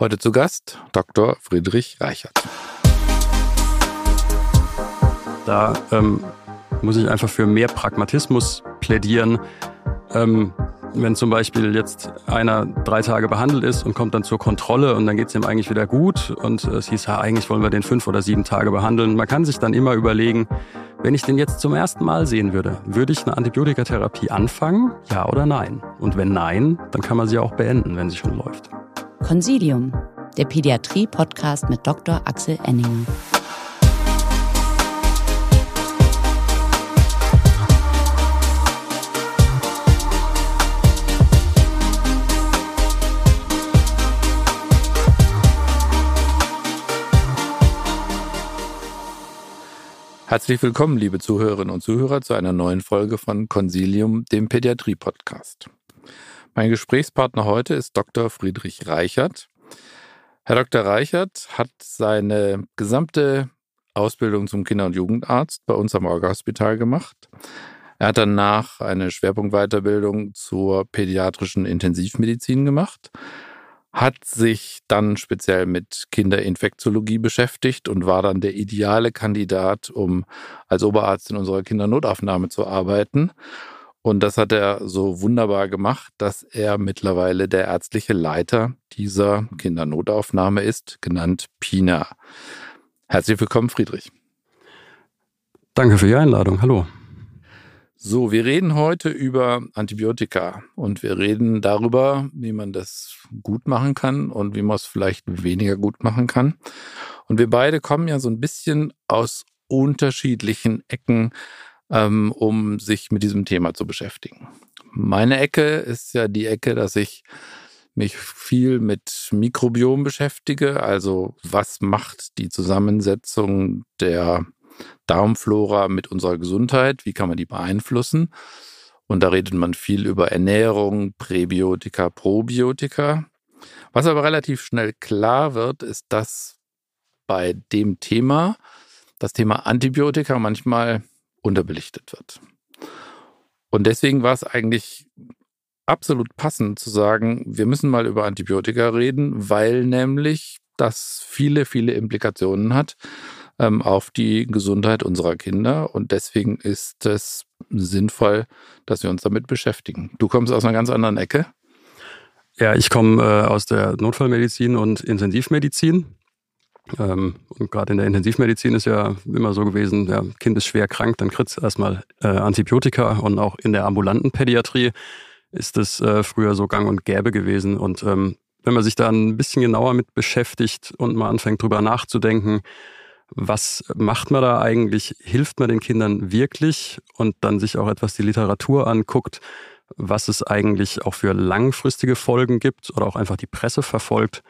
Heute zu Gast Dr. Friedrich Reichert. Da ähm, muss ich einfach für mehr Pragmatismus plädieren. Ähm, wenn zum Beispiel jetzt einer drei Tage behandelt ist und kommt dann zur Kontrolle und dann geht es ihm eigentlich wieder gut und es hieß, ja, eigentlich wollen wir den fünf oder sieben Tage behandeln. Man kann sich dann immer überlegen, wenn ich den jetzt zum ersten Mal sehen würde, würde ich eine Antibiotikatherapie anfangen? Ja oder nein? Und wenn nein, dann kann man sie auch beenden, wenn sie schon läuft. Consilium, der Pädiatrie-Podcast mit Dr. Axel Enninger. Herzlich willkommen, liebe Zuhörerinnen und Zuhörer, zu einer neuen Folge von Consilium, dem Pädiatrie-Podcast. Mein Gesprächspartner heute ist Dr. Friedrich Reichert. Herr Dr. Reichert hat seine gesamte Ausbildung zum Kinder- und Jugendarzt bei uns am Orga-Hospital gemacht. Er hat danach eine Schwerpunktweiterbildung zur pädiatrischen Intensivmedizin gemacht hat sich dann speziell mit Kinderinfektiologie beschäftigt und war dann der ideale Kandidat, um als Oberarzt in unserer Kindernotaufnahme zu arbeiten. Und das hat er so wunderbar gemacht, dass er mittlerweile der ärztliche Leiter dieser Kindernotaufnahme ist, genannt PINA. Herzlich willkommen, Friedrich. Danke für die Einladung. Hallo. So, wir reden heute über Antibiotika und wir reden darüber, wie man das gut machen kann und wie man es vielleicht weniger gut machen kann. Und wir beide kommen ja so ein bisschen aus unterschiedlichen Ecken, ähm, um sich mit diesem Thema zu beschäftigen. Meine Ecke ist ja die Ecke, dass ich mich viel mit Mikrobiom beschäftige, also was macht die Zusammensetzung der Darmflora mit unserer Gesundheit, wie kann man die beeinflussen. Und da redet man viel über Ernährung, Präbiotika, Probiotika. Was aber relativ schnell klar wird, ist, dass bei dem Thema das Thema Antibiotika manchmal unterbelichtet wird. Und deswegen war es eigentlich absolut passend zu sagen, wir müssen mal über Antibiotika reden, weil nämlich das viele, viele Implikationen hat ähm, auf die Gesundheit unserer Kinder. Und deswegen ist es sinnvoll, dass wir uns damit beschäftigen. Du kommst aus einer ganz anderen Ecke. Ja, ich komme äh, aus der Notfallmedizin und Intensivmedizin. Ähm, und gerade in der Intensivmedizin ist ja immer so gewesen, der Kind ist schwer krank, dann kriegt es erstmal äh, Antibiotika und auch in der ambulanten Pädiatrie ist es äh, früher so gang und gäbe gewesen. Und ähm, wenn man sich da ein bisschen genauer mit beschäftigt und mal anfängt drüber nachzudenken, was macht man da eigentlich? Hilft man den Kindern wirklich? Und dann sich auch etwas die Literatur anguckt, was es eigentlich auch für langfristige Folgen gibt oder auch einfach die Presse verfolgt,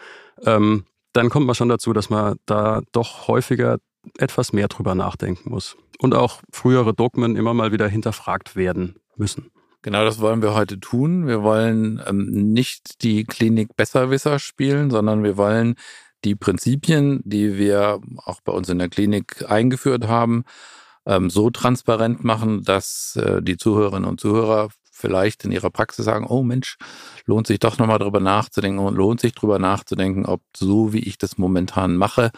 ähm, dann kommt man schon dazu, dass man da doch häufiger etwas mehr drüber nachdenken muss. Und auch frühere Dogmen immer mal wieder hinterfragt werden müssen. Genau das wollen wir heute tun. Wir wollen ähm, nicht die Klinik Besserwisser spielen, sondern wir wollen die Prinzipien, die wir auch bei uns in der Klinik eingeführt haben, ähm, so transparent machen, dass äh, die Zuhörerinnen und Zuhörer vielleicht in ihrer Praxis sagen, oh Mensch, lohnt sich doch nochmal drüber nachzudenken und lohnt sich drüber nachzudenken, ob so wie ich das momentan mache,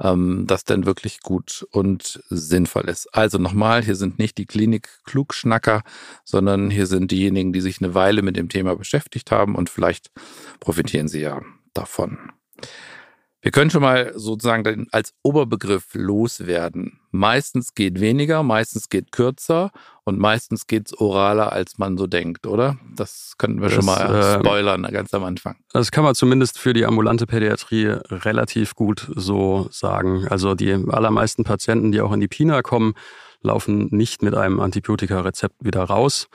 ähm, das denn wirklich gut und sinnvoll ist. Also nochmal, hier sind nicht die Klinik-Klugschnacker, sondern hier sind diejenigen, die sich eine Weile mit dem Thema beschäftigt haben und vielleicht profitieren sie ja davon. Wir können schon mal sozusagen als Oberbegriff loswerden. Meistens geht weniger, meistens geht kürzer und meistens geht's oraler, als man so denkt, oder? Das könnten wir das, schon mal äh, spoilern ganz am Anfang. Das kann man zumindest für die ambulante Pädiatrie relativ gut so sagen. Also die allermeisten Patienten, die auch in die PINA kommen, laufen nicht mit einem Antibiotika-Rezept wieder raus.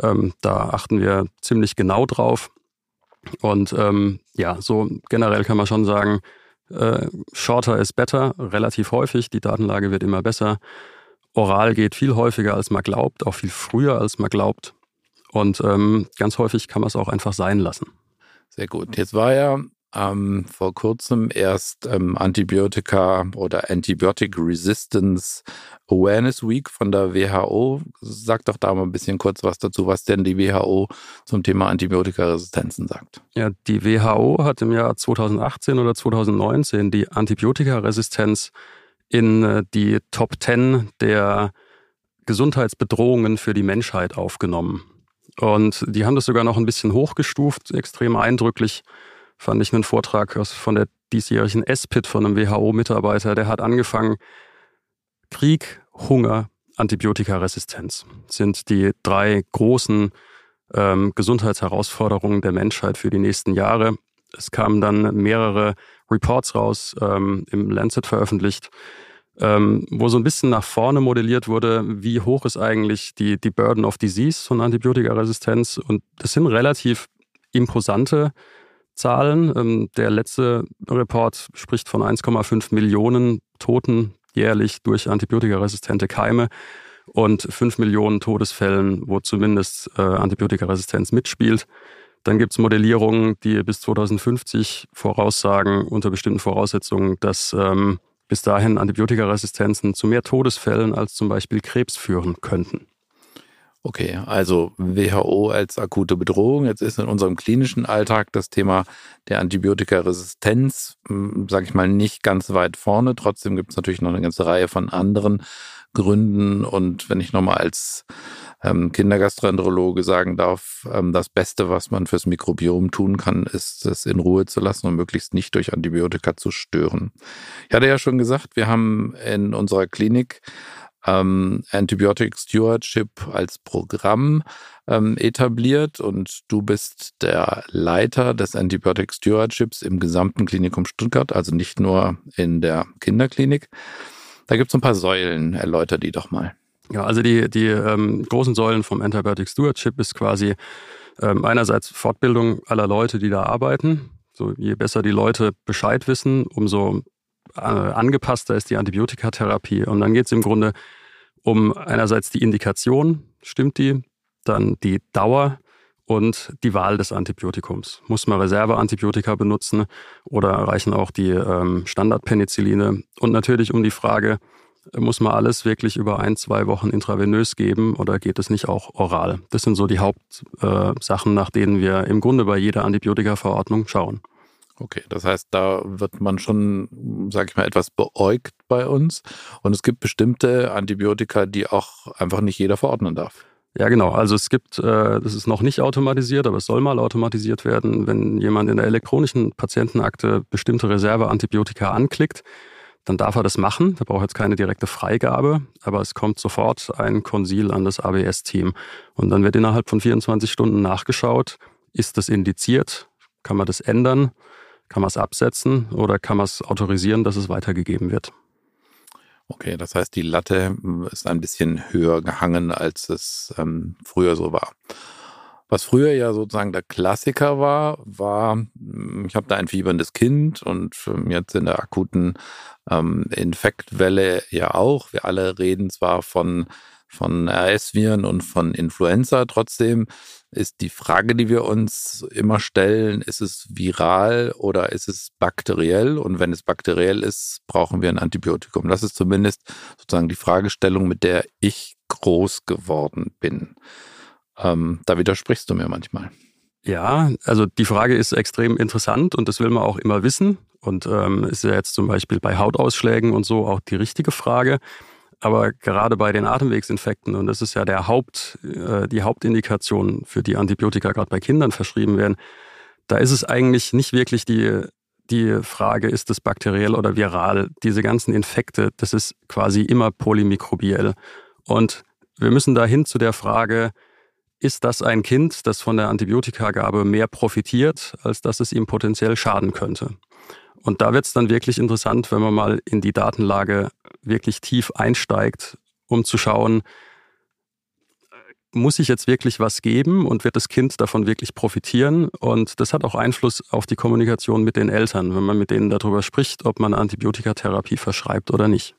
Ähm, da achten wir ziemlich genau drauf. Und ähm, ja, so generell kann man schon sagen, äh, shorter is better, relativ häufig. Die Datenlage wird immer besser. Oral geht viel häufiger, als man glaubt, auch viel früher, als man glaubt. Und ähm, ganz häufig kann man es auch einfach sein lassen. Sehr gut. Jetzt war ja ähm, vor kurzem erst ähm, Antibiotika oder Antibiotic Resistance Awareness Week von der WHO. Sag doch da mal ein bisschen kurz was dazu, was denn die WHO zum Thema Antibiotikaresistenzen sagt. Ja, die WHO hat im Jahr 2018 oder 2019 die Antibiotikaresistenz in äh, die Top 10 der Gesundheitsbedrohungen für die Menschheit aufgenommen. Und die haben das sogar noch ein bisschen hochgestuft, extrem eindrücklich fand ich einen Vortrag von der diesjährigen SPIT von einem WHO-Mitarbeiter, der hat angefangen, Krieg, Hunger, Antibiotikaresistenz sind die drei großen ähm, Gesundheitsherausforderungen der Menschheit für die nächsten Jahre. Es kamen dann mehrere Reports raus, ähm, im Lancet veröffentlicht, ähm, wo so ein bisschen nach vorne modelliert wurde, wie hoch ist eigentlich die, die Burden of Disease von Antibiotikaresistenz. Und das sind relativ imposante Zahlen. Ähm, der letzte Report spricht von 1,5 Millionen Toten jährlich durch antibiotikaresistente Keime und 5 Millionen Todesfällen, wo zumindest äh, Antibiotikaresistenz mitspielt. Dann gibt es Modellierungen, die bis 2050 voraussagen, unter bestimmten Voraussetzungen, dass ähm, bis dahin Antibiotikaresistenzen zu mehr Todesfällen als zum Beispiel Krebs führen könnten. Okay, also WHO als akute Bedrohung. Jetzt ist in unserem klinischen Alltag das Thema der Antibiotikaresistenz, hm, sage ich mal, nicht ganz weit vorne. Trotzdem gibt es natürlich noch eine ganze Reihe von anderen Gründen. Und wenn ich nochmal als ähm, Kindergastroenterologe sagen darf, ähm, das Beste, was man fürs Mikrobiom tun kann, ist es in Ruhe zu lassen und möglichst nicht durch Antibiotika zu stören. Ich hatte ja schon gesagt, wir haben in unserer Klinik ähm, Antibiotic Stewardship als Programm ähm, etabliert und du bist der Leiter des Antibiotic Stewardships im gesamten Klinikum Stuttgart, also nicht nur in der Kinderklinik. Da gibt es ein paar Säulen, erläuter die doch mal. Ja, also die, die ähm, großen Säulen vom Antibiotic Stewardship ist quasi ähm, einerseits Fortbildung aller Leute, die da arbeiten. So, je besser die Leute Bescheid wissen, umso äh, angepasster ist die Antibiotikatherapie. Und dann geht es im Grunde um einerseits die Indikation, stimmt die, dann die Dauer und die Wahl des Antibiotikums. Muss man Reserveantibiotika benutzen oder reichen auch die ähm, Standardpenicilline? Und natürlich um die Frage, muss man alles wirklich über ein, zwei Wochen intravenös geben oder geht es nicht auch oral? Das sind so die Hauptsachen, äh, nach denen wir im Grunde bei jeder Antibiotikaverordnung schauen. Okay, das heißt, da wird man schon, sag ich mal, etwas beäugt bei uns. Und es gibt bestimmte Antibiotika, die auch einfach nicht jeder verordnen darf. Ja, genau. Also es gibt, äh, das ist noch nicht automatisiert, aber es soll mal automatisiert werden. Wenn jemand in der elektronischen Patientenakte bestimmte Reserveantibiotika anklickt, dann darf er das machen. Da braucht jetzt keine direkte Freigabe, aber es kommt sofort ein Konsil an das ABS-Team. Und dann wird innerhalb von 24 Stunden nachgeschaut, ist das indiziert? Kann man das ändern? Kann man es absetzen oder kann man es autorisieren, dass es weitergegeben wird? Okay, das heißt, die Latte hm, ist ein bisschen höher gehangen, als es ähm, früher so war. Was früher ja sozusagen der Klassiker war, war, hm, ich habe da ein fieberndes Kind und ähm, jetzt in der akuten ähm, Infektwelle ja auch. Wir alle reden zwar von, von RS-Viren und von Influenza, trotzdem ist die Frage, die wir uns immer stellen, ist es viral oder ist es bakteriell? Und wenn es bakteriell ist, brauchen wir ein Antibiotikum. Das ist zumindest sozusagen die Fragestellung, mit der ich groß geworden bin. Ähm, da widersprichst du mir manchmal. Ja, also die Frage ist extrem interessant und das will man auch immer wissen. Und ähm, ist ja jetzt zum Beispiel bei Hautausschlägen und so auch die richtige Frage. Aber gerade bei den Atemwegsinfekten, und das ist ja der Haupt, äh, die Hauptindikation, für die Antibiotika gerade bei Kindern verschrieben werden, da ist es eigentlich nicht wirklich die, die Frage, ist es bakteriell oder viral. Diese ganzen Infekte, das ist quasi immer polymikrobiell. Und wir müssen dahin zu der Frage, ist das ein Kind, das von der Antibiotikagabe mehr profitiert, als dass es ihm potenziell schaden könnte? Und da wird es dann wirklich interessant, wenn man mal in die Datenlage wirklich tief einsteigt, um zu schauen, muss ich jetzt wirklich was geben und wird das Kind davon wirklich profitieren? Und das hat auch Einfluss auf die Kommunikation mit den Eltern, wenn man mit denen darüber spricht, ob man Antibiotikatherapie verschreibt oder nicht.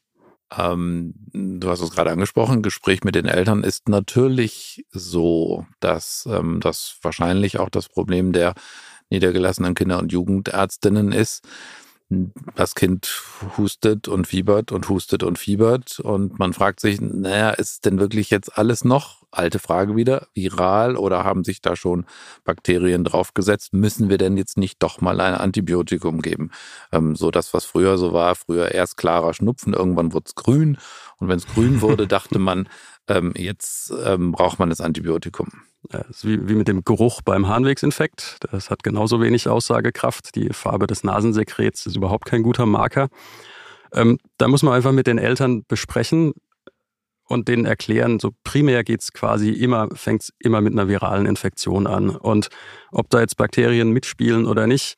Ähm, du hast es gerade angesprochen, Gespräch mit den Eltern ist natürlich so, dass ähm, das wahrscheinlich auch das Problem der niedergelassenen Kinder- und Jugendärztinnen ist. Das Kind hustet und fiebert und hustet und fiebert und man fragt sich, naja, ist denn wirklich jetzt alles noch, alte Frage wieder, viral oder haben sich da schon Bakterien draufgesetzt? Müssen wir denn jetzt nicht doch mal ein Antibiotikum geben? Ähm, so das, was früher so war, früher erst klarer Schnupfen, irgendwann wurde es grün und wenn es grün wurde, dachte man, ähm, jetzt ähm, braucht man das Antibiotikum. Ja, das wie, wie mit dem Geruch beim Harnwegsinfekt. Das hat genauso wenig Aussagekraft. Die Farbe des Nasensekrets ist überhaupt kein guter Marker. Ähm, da muss man einfach mit den Eltern besprechen und denen erklären, so primär geht's quasi immer, fängt's immer mit einer viralen Infektion an. Und ob da jetzt Bakterien mitspielen oder nicht,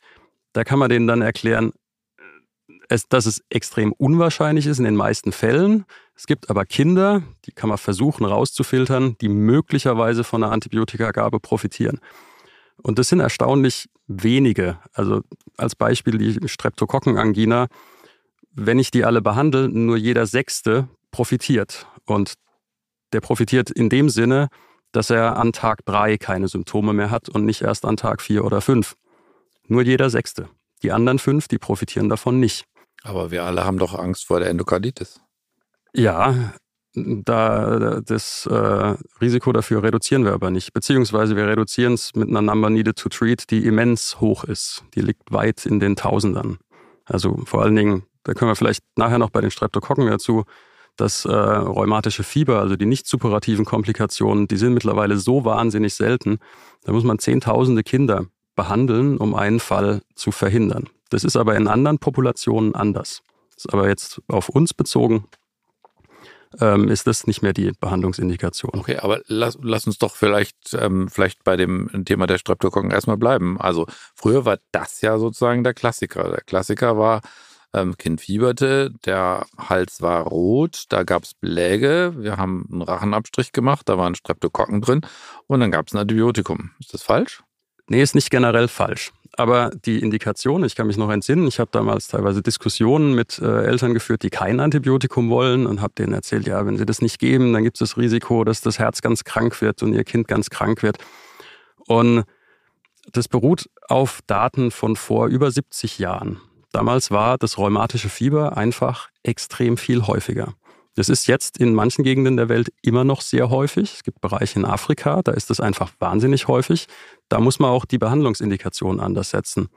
da kann man denen dann erklären, es, dass es extrem unwahrscheinlich ist in den meisten Fällen. Es gibt aber Kinder, die kann man versuchen rauszufiltern, die möglicherweise von einer Antibiotikagabe profitieren. Und das sind erstaunlich wenige. Also als Beispiel die Streptokokkenangina. Wenn ich die alle behandle, nur jeder Sechste profitiert. Und der profitiert in dem Sinne, dass er an Tag drei keine Symptome mehr hat und nicht erst an Tag vier oder fünf. Nur jeder Sechste. Die anderen fünf, die profitieren davon nicht. Aber wir alle haben doch Angst vor der Endokarditis. Ja, da das äh, Risiko dafür reduzieren wir aber nicht. Beziehungsweise wir reduzieren es mit einer Number Needed to Treat, die immens hoch ist. Die liegt weit in den Tausendern. Also vor allen Dingen, da können wir vielleicht nachher noch bei den Streptokokken dazu, das äh, rheumatische Fieber, also die nicht superativen Komplikationen, die sind mittlerweile so wahnsinnig selten. Da muss man Zehntausende Kinder behandeln, um einen Fall zu verhindern. Das ist aber in anderen Populationen anders. Das ist aber jetzt auf uns bezogen, ähm, ist das nicht mehr die Behandlungsindikation. Okay, aber lass, lass uns doch vielleicht, ähm, vielleicht bei dem Thema der Streptokokken erstmal bleiben. Also früher war das ja sozusagen der Klassiker. Der Klassiker war, ähm, Kind fieberte, der Hals war rot, da gab es Beläge, wir haben einen Rachenabstrich gemacht, da waren Streptokokken drin und dann gab es ein Antibiotikum. Ist das falsch? Nee, ist nicht generell falsch. Aber die Indikation, ich kann mich noch entsinnen, ich habe damals teilweise Diskussionen mit äh, Eltern geführt, die kein Antibiotikum wollen und habe denen erzählt, ja, wenn sie das nicht geben, dann gibt es das Risiko, dass das Herz ganz krank wird und ihr Kind ganz krank wird. Und das beruht auf Daten von vor über 70 Jahren. Damals war das rheumatische Fieber einfach extrem viel häufiger. Das ist jetzt in manchen Gegenden der Welt immer noch sehr häufig. Es gibt Bereiche in Afrika, da ist es einfach wahnsinnig häufig. Da muss man auch die Behandlungsindikation anders setzen.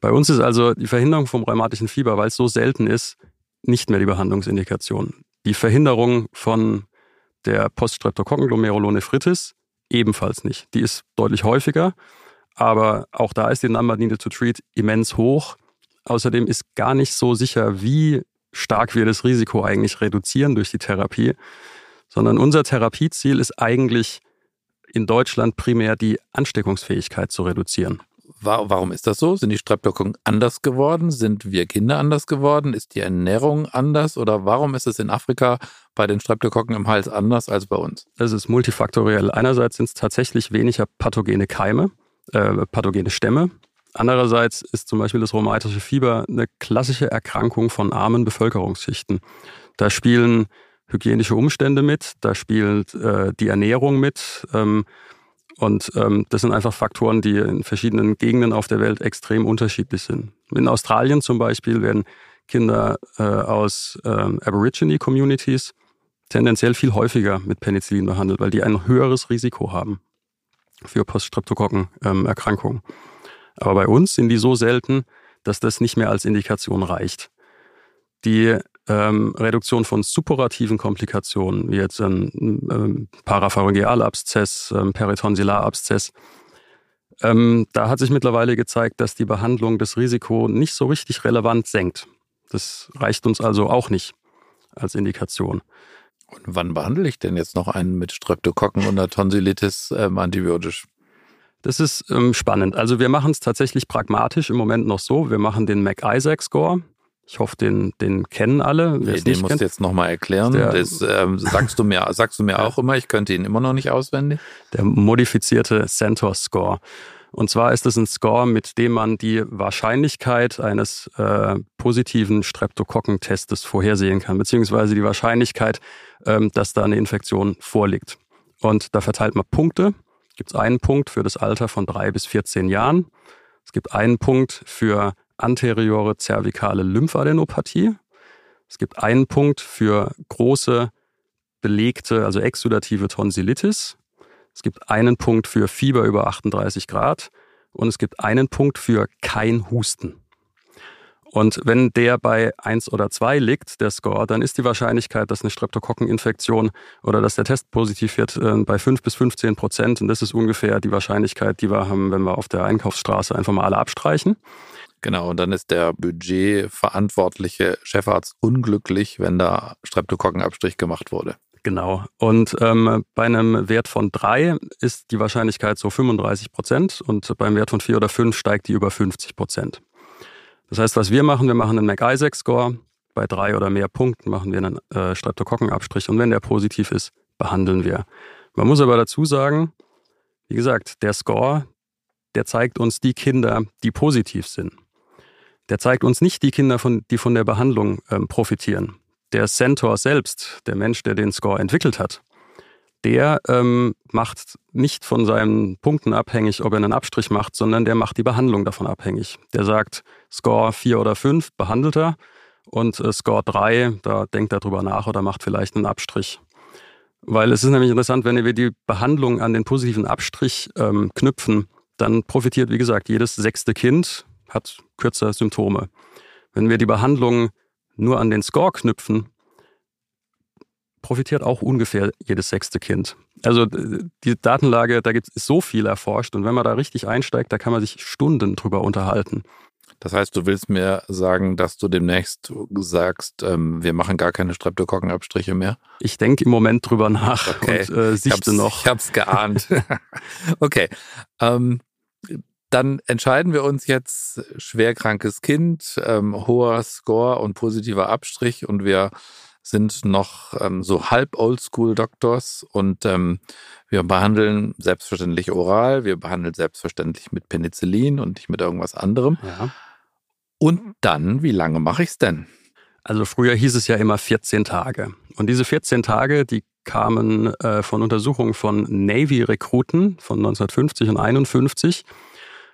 Bei uns ist also die Verhinderung vom rheumatischen Fieber, weil es so selten ist, nicht mehr die Behandlungsindikation. Die Verhinderung von der Poststreptokokken-Glomerulonephritis ebenfalls nicht. Die ist deutlich häufiger, aber auch da ist die Number needed to treat immens hoch. Außerdem ist gar nicht so sicher, wie stark wir das Risiko eigentlich reduzieren durch die Therapie, sondern unser Therapieziel ist eigentlich in Deutschland primär die Ansteckungsfähigkeit zu reduzieren. Warum ist das so? Sind die Streptokokken anders geworden? Sind wir Kinder anders geworden? Ist die Ernährung anders? Oder warum ist es in Afrika bei den Streptokokken im Hals anders als bei uns? Es ist multifaktoriell. Einerseits sind es tatsächlich weniger pathogene Keime, äh, pathogene Stämme. Andererseits ist zum Beispiel das rheumatische Fieber eine klassische Erkrankung von armen Bevölkerungsschichten. Da spielen hygienische Umstände mit, da spielt äh, die Ernährung mit. Ähm, und ähm, das sind einfach Faktoren, die in verschiedenen Gegenden auf der Welt extrem unterschiedlich sind. In Australien zum Beispiel werden Kinder äh, aus äh, Aborigine-Communities tendenziell viel häufiger mit Penicillin behandelt, weil die ein höheres Risiko haben für Poststreptokokken-Erkrankungen. Ähm, aber bei uns sind die so selten, dass das nicht mehr als Indikation reicht. Die ähm, Reduktion von supporativen Komplikationen, wie jetzt ein ähm, Parapharyngealabszess, ähm, Peritonsillarabszess, ähm, da hat sich mittlerweile gezeigt, dass die Behandlung das Risiko nicht so richtig relevant senkt. Das reicht uns also auch nicht als Indikation. Und wann behandle ich denn jetzt noch einen mit Streptokokken einer Tonsillitis ähm, antibiotisch? Das ist ähm, spannend. Also wir machen es tatsächlich pragmatisch im Moment noch so. Wir machen den Mac-Isaac-Score. Ich hoffe, den, den kennen alle. Nee, den musst du jetzt nochmal erklären. Der, das ähm, sagst du mir, sagst du mir auch immer, ich könnte ihn immer noch nicht auswendig. Der modifizierte Centaur-Score. Und zwar ist es ein Score, mit dem man die Wahrscheinlichkeit eines äh, positiven Streptokokkentestes vorhersehen kann, beziehungsweise die Wahrscheinlichkeit, ähm, dass da eine Infektion vorliegt. Und da verteilt man Punkte gibt es einen Punkt für das Alter von drei bis 14 Jahren. Es gibt einen Punkt für anteriore zervikale Lymphadenopathie. Es gibt einen Punkt für große belegte, also exudative Tonsillitis. Es gibt einen Punkt für Fieber über 38 Grad und es gibt einen Punkt für kein Husten. Und wenn der bei eins oder zwei liegt, der Score, dann ist die Wahrscheinlichkeit, dass eine Streptokokkeninfektion oder dass der Test positiv wird, äh, bei fünf bis 15 Prozent. Und das ist ungefähr die Wahrscheinlichkeit, die wir haben, wenn wir auf der Einkaufsstraße einfach mal alle abstreichen. Genau, und dann ist der budgetverantwortliche Chefarzt unglücklich, wenn da Streptokokkenabstrich gemacht wurde. Genau. Und ähm, bei einem Wert von drei ist die Wahrscheinlichkeit so 35 Prozent und beim Wert von vier oder fünf steigt die über 50 Prozent. Das heißt, was wir machen, wir machen einen McIsaac-Score. Bei drei oder mehr Punkten machen wir einen äh, Streptokokkenabstrich und wenn der positiv ist, behandeln wir. Man muss aber dazu sagen, wie gesagt, der Score, der zeigt uns die Kinder, die positiv sind. Der zeigt uns nicht die Kinder, von, die von der Behandlung ähm, profitieren der Centaur selbst, der Mensch, der den Score entwickelt hat, der ähm, macht nicht von seinen Punkten abhängig, ob er einen Abstrich macht, sondern der macht die Behandlung davon abhängig. Der sagt, Score 4 oder 5 behandelt er und äh, Score 3, da denkt er drüber nach oder macht vielleicht einen Abstrich. Weil es ist nämlich interessant, wenn wir die Behandlung an den positiven Abstrich ähm, knüpfen, dann profitiert, wie gesagt, jedes sechste Kind hat kürzer Symptome. Wenn wir die Behandlung nur an den Score knüpfen, profitiert auch ungefähr jedes sechste Kind. Also die Datenlage, da gibt es so viel erforscht und wenn man da richtig einsteigt, da kann man sich Stunden drüber unterhalten. Das heißt, du willst mir sagen, dass du demnächst sagst, ähm, wir machen gar keine Streptokokkenabstriche mehr? Ich denke im Moment drüber nach okay. und äh, sichte ich noch. Ich hab's geahnt. okay. Ähm, dann entscheiden wir uns jetzt schwerkrankes Kind, ähm, hoher Score und positiver Abstrich und wir sind noch ähm, so halb Oldschool-Doktors und ähm, wir behandeln selbstverständlich oral, wir behandeln selbstverständlich mit Penicillin und nicht mit irgendwas anderem. Ja. Und dann, wie lange mache ich es denn? Also früher hieß es ja immer 14 Tage. Und diese 14 Tage, die kamen äh, von Untersuchungen von Navy-Rekruten von 1950 und 51.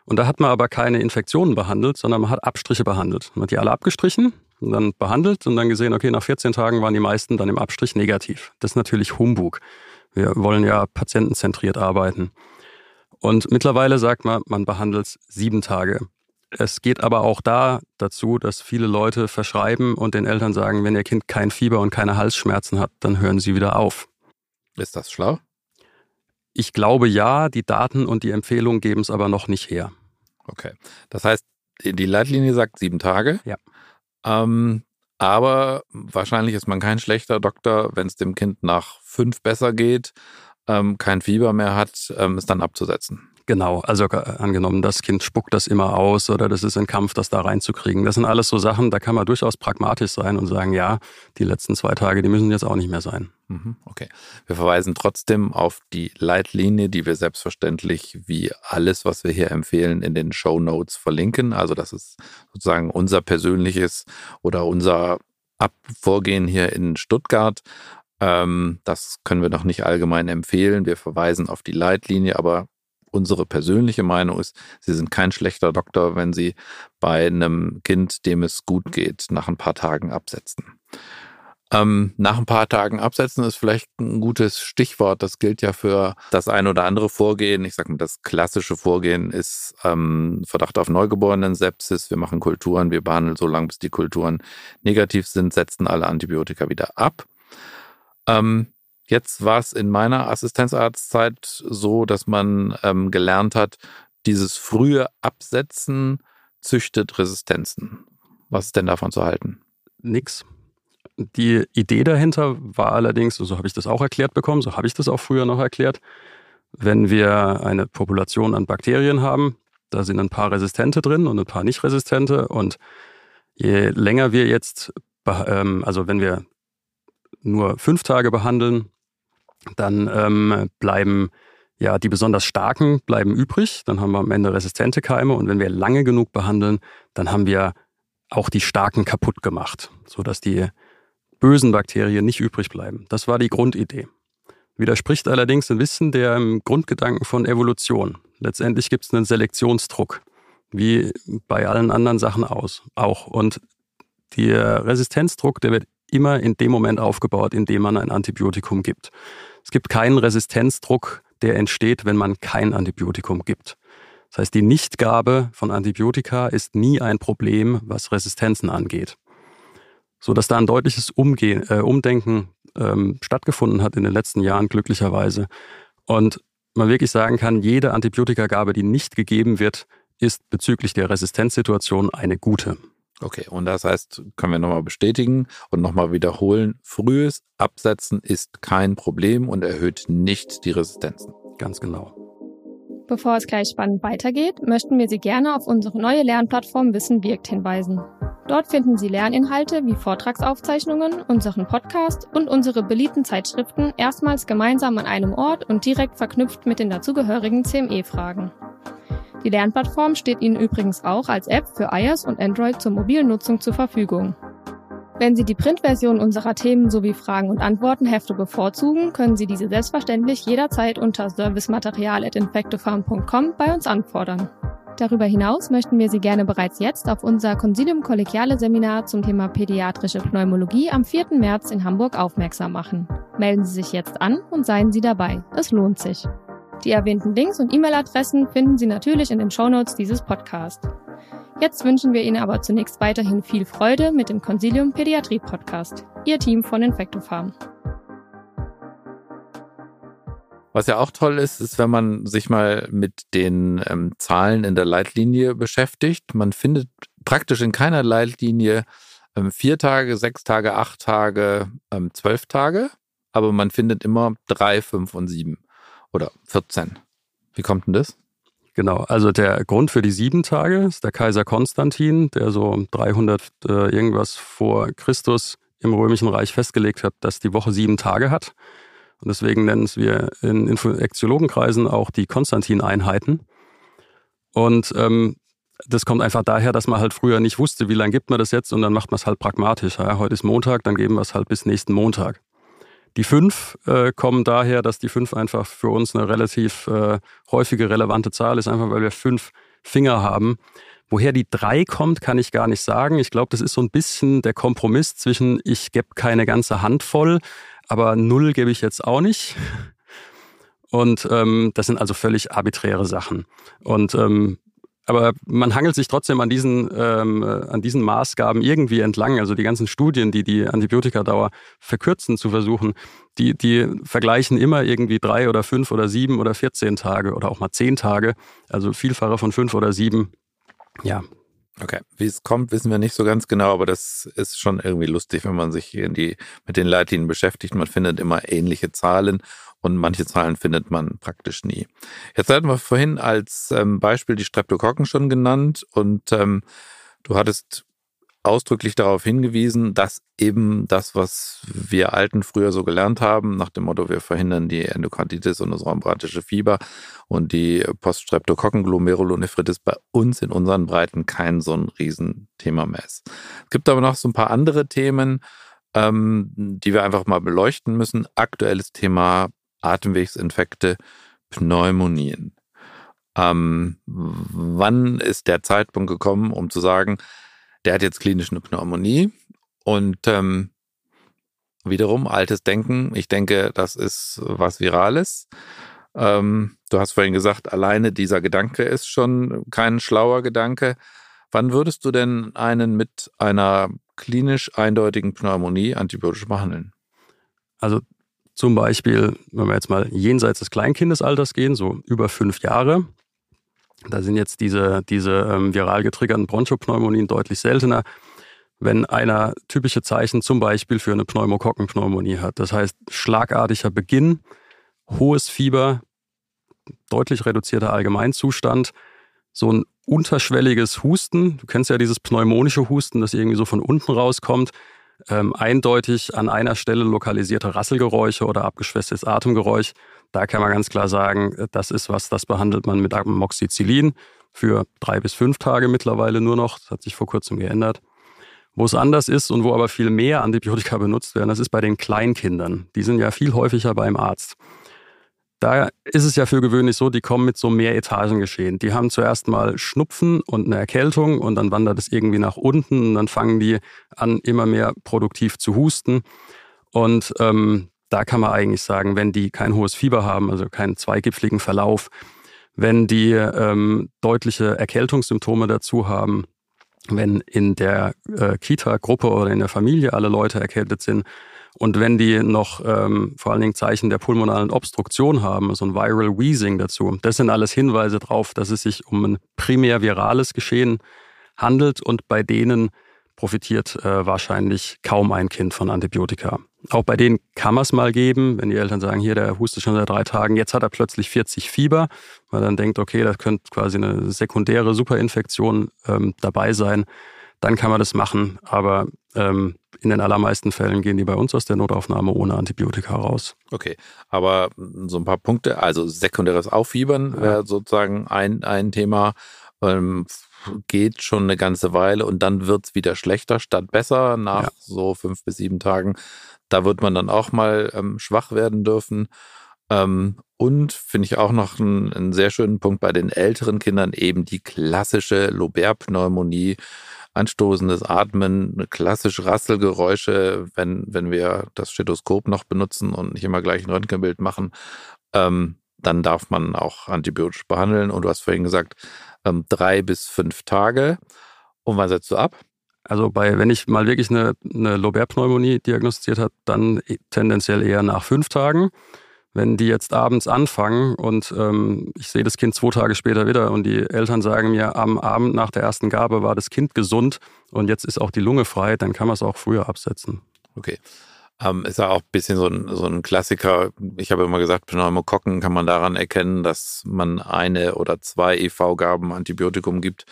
Und da hat man aber keine Infektionen behandelt, sondern man hat Abstriche behandelt. Man hat die alle abgestrichen und dann behandelt und dann gesehen, okay, nach 14 Tagen waren die meisten dann im Abstrich negativ. Das ist natürlich Humbug. Wir wollen ja patientenzentriert arbeiten. Und mittlerweile sagt man, man behandelt sieben Tage. Es geht aber auch da dazu, dass viele Leute verschreiben und den Eltern sagen, wenn ihr Kind kein Fieber und keine Halsschmerzen hat, dann hören sie wieder auf. Ist das schlau? Ich glaube ja, die Daten und die Empfehlungen geben es aber noch nicht her. Okay. Das heißt, die Leitlinie sagt sieben Tage. Ja. Ähm, aber wahrscheinlich ist man kein schlechter Doktor, wenn es dem Kind nach fünf besser geht, ähm, kein Fieber mehr hat, ähm, es dann abzusetzen. Genau, also angenommen, das Kind spuckt das immer aus oder das ist ein Kampf, das da reinzukriegen. Das sind alles so Sachen, da kann man durchaus pragmatisch sein und sagen, ja, die letzten zwei Tage, die müssen jetzt auch nicht mehr sein. Mhm, okay. Wir verweisen trotzdem auf die Leitlinie, die wir selbstverständlich wie alles, was wir hier empfehlen, in den Show Notes verlinken. Also das ist sozusagen unser persönliches oder unser Abvorgehen hier in Stuttgart. Ähm, das können wir noch nicht allgemein empfehlen. Wir verweisen auf die Leitlinie, aber unsere persönliche Meinung ist, Sie sind kein schlechter Doktor, wenn Sie bei einem Kind, dem es gut geht, nach ein paar Tagen absetzen. Ähm, nach ein paar Tagen absetzen ist vielleicht ein gutes Stichwort. Das gilt ja für das ein oder andere Vorgehen. Ich sage mal, das klassische Vorgehen ist ähm, Verdacht auf neugeborenen Sepsis. Wir machen Kulturen, wir behandeln so lange, bis die Kulturen negativ sind, setzen alle Antibiotika wieder ab. Ähm, Jetzt war es in meiner Assistenzarztzeit so, dass man ähm, gelernt hat, dieses frühe Absetzen züchtet Resistenzen. Was ist denn davon zu halten? Nix. Die Idee dahinter war allerdings, so habe ich das auch erklärt bekommen, so habe ich das auch früher noch erklärt, wenn wir eine Population an Bakterien haben, da sind ein paar Resistente drin und ein paar nicht Resistente und je länger wir jetzt, ähm, also wenn wir nur fünf Tage behandeln, dann ähm, bleiben ja die besonders starken bleiben übrig. Dann haben wir am Ende resistente Keime und wenn wir lange genug behandeln, dann haben wir auch die starken kaputt gemacht, sodass die bösen Bakterien nicht übrig bleiben. Das war die Grundidee. Widerspricht allerdings ein bisschen der Grundgedanken von Evolution. Letztendlich gibt es einen Selektionsdruck. wie bei allen anderen Sachen aus, auch. Und der Resistenzdruck, der wird immer in dem Moment aufgebaut, in dem man ein Antibiotikum gibt. Es gibt keinen Resistenzdruck, der entsteht, wenn man kein Antibiotikum gibt. Das heißt, die Nichtgabe von Antibiotika ist nie ein Problem, was Resistenzen angeht. So dass da ein deutliches Umgehen, äh, Umdenken ähm, stattgefunden hat in den letzten Jahren, glücklicherweise. Und man wirklich sagen kann, jede Antibiotikagabe, die nicht gegeben wird, ist bezüglich der Resistenzsituation eine gute. Okay, und das heißt, können wir nochmal bestätigen und nochmal wiederholen, frühes Absetzen ist kein Problem und erhöht nicht die Resistenzen. Ganz genau. Bevor es gleich spannend weitergeht, möchten wir Sie gerne auf unsere neue Lernplattform Wissen wirkt hinweisen. Dort finden Sie Lerninhalte wie Vortragsaufzeichnungen, unseren Podcast und unsere beliebten Zeitschriften erstmals gemeinsam an einem Ort und direkt verknüpft mit den dazugehörigen CME-Fragen. Die Lernplattform steht Ihnen übrigens auch als App für iOS und Android zur mobilen Nutzung zur Verfügung. Wenn Sie die Printversion unserer Themen sowie Fragen und Antwortenhefte bevorzugen, können Sie diese selbstverständlich jederzeit unter servicematerial.infectofarm.com bei uns anfordern. Darüber hinaus möchten wir Sie gerne bereits jetzt auf unser Consilium Kollegiale Seminar zum Thema pädiatrische Pneumologie am 4. März in Hamburg aufmerksam machen. Melden Sie sich jetzt an und seien Sie dabei. Es lohnt sich. Die erwähnten Links und E-Mail-Adressen finden Sie natürlich in den Shownotes dieses Podcasts. Jetzt wünschen wir Ihnen aber zunächst weiterhin viel Freude mit dem Consilium Pädiatrie Podcast. Ihr Team von Infectofarm. Was ja auch toll ist, ist, wenn man sich mal mit den ähm, Zahlen in der Leitlinie beschäftigt. Man findet praktisch in keiner Leitlinie ähm, vier Tage, sechs Tage, acht Tage, ähm, zwölf Tage, aber man findet immer drei, fünf und sieben oder 14. Wie kommt denn das? Genau, also der Grund für die sieben Tage ist der Kaiser Konstantin, der so 300 äh, irgendwas vor Christus im Römischen Reich festgelegt hat, dass die Woche sieben Tage hat. Und deswegen nennen wir in Infektiologenkreisen auch die Konstantin-Einheiten. Und ähm, das kommt einfach daher, dass man halt früher nicht wusste, wie lange gibt man das jetzt und dann macht man es halt pragmatisch. Ja, heute ist Montag, dann geben wir es halt bis nächsten Montag. Die fünf äh, kommen daher, dass die fünf einfach für uns eine relativ äh, häufige relevante Zahl ist, einfach weil wir fünf Finger haben. Woher die drei kommt, kann ich gar nicht sagen. Ich glaube, das ist so ein bisschen der Kompromiss zwischen, ich gebe keine ganze Hand voll, aber null gebe ich jetzt auch nicht. Und ähm, das sind also völlig arbiträre Sachen. Und ähm, aber man hangelt sich trotzdem an diesen, ähm, äh, an diesen Maßgaben irgendwie entlang. Also die ganzen Studien, die die Antibiotikadauer verkürzen zu versuchen, die, die vergleichen immer irgendwie drei oder fünf oder sieben oder 14 Tage oder auch mal zehn Tage. Also Vielfache von fünf oder sieben. Ja, Okay, wie es kommt, wissen wir nicht so ganz genau, aber das ist schon irgendwie lustig, wenn man sich in die, mit den Leitlinien beschäftigt. Man findet immer ähnliche Zahlen und manche Zahlen findet man praktisch nie. Jetzt hatten wir vorhin als ähm, Beispiel die Streptokokken schon genannt und ähm, du hattest ausdrücklich darauf hingewiesen, dass eben das, was wir Alten früher so gelernt haben, nach dem Motto, wir verhindern die Endokarditis und das rheumatische Fieber und die Poststreptokokken-Glomerulonephritis bei uns in unseren Breiten kein so ein Riesenthema mehr ist. Es gibt aber noch so ein paar andere Themen, ähm, die wir einfach mal beleuchten müssen. Aktuelles Thema Atemwegsinfekte, Pneumonien. Ähm, wann ist der Zeitpunkt gekommen, um zu sagen, der hat jetzt klinisch eine Pneumonie und ähm, wiederum altes Denken. Ich denke, das ist was Virales. Ähm, du hast vorhin gesagt, alleine dieser Gedanke ist schon kein schlauer Gedanke. Wann würdest du denn einen mit einer klinisch eindeutigen Pneumonie antibiotisch behandeln? Also zum Beispiel, wenn wir jetzt mal jenseits des Kleinkindesalters gehen, so über fünf Jahre, da sind jetzt diese, diese ähm, viral getriggerten Bronchopneumonien deutlich seltener. Wenn einer typische Zeichen zum Beispiel für eine Pneumokokkenpneumonie hat, das heißt schlagartiger Beginn, hohes Fieber, deutlich reduzierter Allgemeinzustand, so ein unterschwelliges Husten, du kennst ja dieses pneumonische Husten, das irgendwie so von unten rauskommt, ähm, eindeutig an einer Stelle lokalisierte Rasselgeräusche oder abgeschwächtes Atemgeräusch. Da kann man ganz klar sagen, das ist was, das behandelt man mit Amoxicillin für drei bis fünf Tage mittlerweile nur noch. Das hat sich vor kurzem geändert. Wo es anders ist und wo aber viel mehr Antibiotika benutzt werden, das ist bei den Kleinkindern. Die sind ja viel häufiger beim Arzt. Da ist es ja für gewöhnlich so, die kommen mit so mehr Etagen geschehen. Die haben zuerst mal Schnupfen und eine Erkältung und dann wandert es irgendwie nach unten und dann fangen die an, immer mehr produktiv zu husten. Und ähm, da kann man eigentlich sagen, wenn die kein hohes Fieber haben, also keinen zweigipfligen Verlauf, wenn die ähm, deutliche Erkältungssymptome dazu haben, wenn in der äh, Kita-Gruppe oder in der Familie alle Leute erkältet sind, und wenn die noch ähm, vor allen Dingen Zeichen der pulmonalen Obstruktion haben, so ein Viral Wheezing dazu, das sind alles Hinweise darauf, dass es sich um ein primär virales Geschehen handelt und bei denen profitiert äh, wahrscheinlich kaum ein Kind von Antibiotika. Auch bei denen kann man es mal geben, wenn die Eltern sagen, hier, der hustet schon seit drei Tagen, jetzt hat er plötzlich 40 Fieber, weil dann denkt, okay, das könnte quasi eine sekundäre Superinfektion ähm, dabei sein, dann kann man das machen. Aber ähm, in den allermeisten Fällen gehen die bei uns aus der Notaufnahme ohne Antibiotika raus. Okay, aber so ein paar Punkte, also sekundäres Auffiebern ja. wäre sozusagen ein, ein Thema. Ähm, geht schon eine ganze Weile und dann wird es wieder schlechter statt besser nach ja. so fünf bis sieben Tagen. Da wird man dann auch mal ähm, schwach werden dürfen. Ähm, und finde ich auch noch einen, einen, sehr schönen Punkt bei den älteren Kindern eben die klassische Lobär-Pneumonie anstoßendes Atmen, klassische Rasselgeräusche, wenn, wenn wir das Stethoskop noch benutzen und nicht immer gleich ein Röntgenbild machen, ähm, dann darf man auch antibiotisch behandeln. Und du hast vorhin gesagt, ähm, drei bis fünf Tage. Und wann setzt du ab? Also bei, wenn ich mal wirklich eine, eine Lobär-Pneumonie diagnostiziert habe, dann tendenziell eher nach fünf Tagen wenn die jetzt abends anfangen und ähm, ich sehe das Kind zwei Tage später wieder und die Eltern sagen mir, am Abend nach der ersten Gabe war das Kind gesund und jetzt ist auch die Lunge frei, dann kann man es auch früher absetzen. Okay. Ähm, ist ja auch ein bisschen so ein, so ein Klassiker. Ich habe immer gesagt, Pneumokokken kann man daran erkennen, dass man eine oder zwei EV-Gaben Antibiotikum gibt.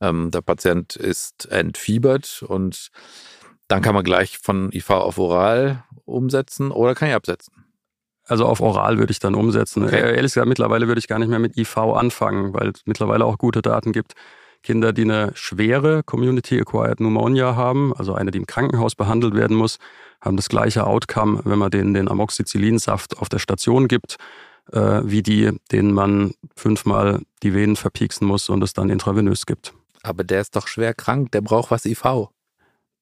Ähm, der Patient ist entfiebert und dann kann man gleich von IV auf Oral umsetzen oder kann ich absetzen. Also auf Oral würde ich dann umsetzen. Okay. Ehrlich gesagt, mittlerweile würde ich gar nicht mehr mit IV anfangen, weil es mittlerweile auch gute Daten gibt. Kinder, die eine schwere Community-Acquired Pneumonia haben, also eine, die im Krankenhaus behandelt werden muss, haben das gleiche Outcome, wenn man denen den Amoxicillinsaft auf der Station gibt, äh, wie die, denen man fünfmal die Venen verpieksen muss und es dann intravenös gibt. Aber der ist doch schwer krank, der braucht was IV.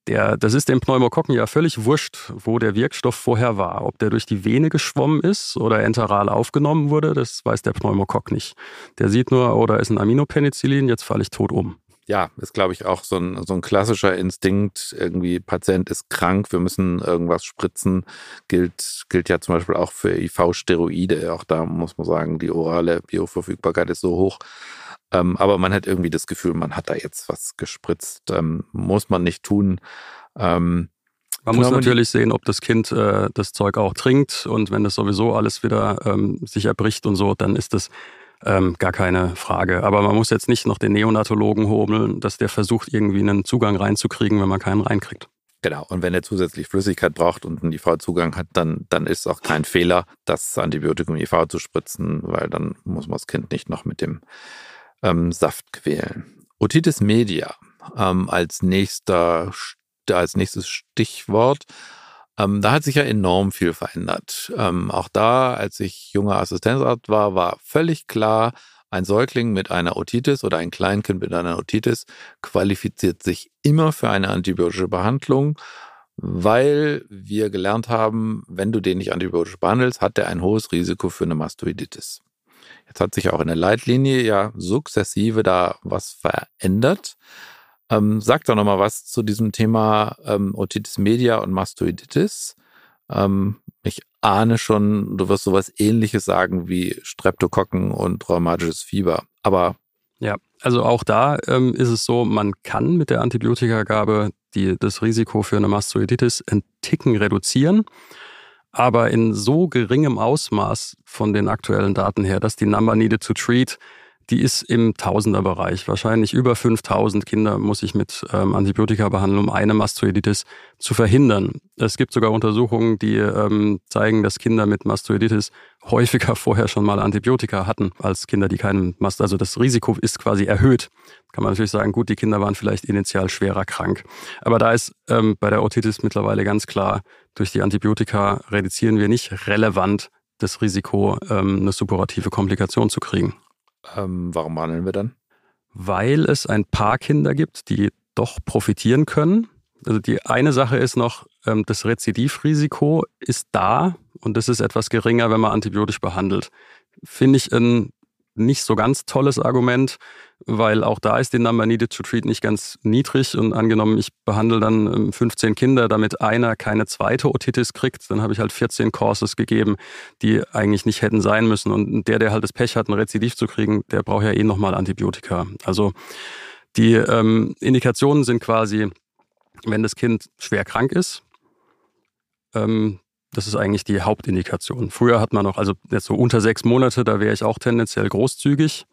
Der, das ist dem Pneumokokken ja völlig wurscht, wo der Wirkstoff vorher war. Ob der durch die Vene geschwommen ist oder enteral aufgenommen wurde, das weiß der Pneumokock nicht. Der sieht nur, oh, da ist ein Aminopenicillin, jetzt falle ich tot um. Ja, ist, glaube ich, auch so ein, so ein klassischer Instinkt. Irgendwie, Patient ist krank, wir müssen irgendwas spritzen. Gilt, gilt ja zum Beispiel auch für IV-Steroide. Auch da muss man sagen, die orale Bioverfügbarkeit ist so hoch, ähm, aber man hat irgendwie das Gefühl, man hat da jetzt was gespritzt. Ähm, muss man nicht tun. Ähm, man muss natürlich sehen, ob das Kind äh, das Zeug auch trinkt und wenn das sowieso alles wieder ähm, sich erbricht und so, dann ist das ähm, gar keine Frage. Aber man muss jetzt nicht noch den Neonatologen homeln, dass der versucht, irgendwie einen Zugang reinzukriegen, wenn man keinen reinkriegt. Genau. Und wenn er zusätzlich Flüssigkeit braucht und einen IV-Zugang hat, dann, dann ist auch kein Fehler, das Antibiotikum IV zu spritzen, weil dann muss man das Kind nicht noch mit dem ähm, Saft quälen. Otitis media ähm, als, nächster, als nächstes Stichwort. Ähm, da hat sich ja enorm viel verändert. Ähm, auch da, als ich junger Assistenzarzt war, war völlig klar, ein Säugling mit einer Otitis oder ein Kleinkind mit einer Otitis qualifiziert sich immer für eine antibiotische Behandlung, weil wir gelernt haben, wenn du den nicht antibiotisch behandelst, hat er ein hohes Risiko für eine Mastoiditis. Jetzt hat sich auch in der Leitlinie ja sukzessive da was verändert. Ähm, sag doch nochmal was zu diesem Thema ähm, Otitis media und Mastoiditis. Ähm, ich ahne schon, du wirst sowas ähnliches sagen wie Streptokokken und rheumatisches Fieber. Aber ja, also auch da ähm, ist es so, man kann mit der Antibiotikagabe die, das Risiko für eine Mastoiditis ein Ticken reduzieren aber in so geringem Ausmaß von den aktuellen Daten her, dass die Number Needed to Treat, die ist im Tausenderbereich. Wahrscheinlich über 5000 Kinder muss ich mit ähm, Antibiotika behandeln, um eine Mastoiditis zu verhindern. Es gibt sogar Untersuchungen, die ähm, zeigen, dass Kinder mit Mastoiditis häufiger vorher schon mal Antibiotika hatten als Kinder, die keinen Mast. Also das Risiko ist quasi erhöht. Kann man natürlich sagen, gut, die Kinder waren vielleicht initial schwerer krank. Aber da ist ähm, bei der Otitis mittlerweile ganz klar, durch die Antibiotika reduzieren wir nicht relevant das Risiko, ähm, eine suppurative Komplikation zu kriegen. Ähm, warum behandeln wir dann? Weil es ein paar Kinder gibt, die doch profitieren können. Also die eine Sache ist noch, ähm, das Rezidivrisiko ist da und das ist etwas geringer, wenn man antibiotisch behandelt. Finde ich ein nicht so ganz tolles Argument, weil auch da ist die Number Needed to Treat nicht ganz niedrig und angenommen, ich behandle dann 15 ähm, Kinder, damit einer keine zweite Otitis kriegt, dann habe ich halt 14 Courses gegeben, die eigentlich nicht hätten sein müssen und der, der halt das Pech hat, ein Rezidiv zu kriegen, der braucht ja eh nochmal Antibiotika. Also die ähm, Indikationen sind quasi, wenn das Kind schwer krank ist, ähm, das ist eigentlich die Hauptindikation. Früher hat man noch, also jetzt so unter sechs Monate, da wäre ich auch tendenziell großzügig.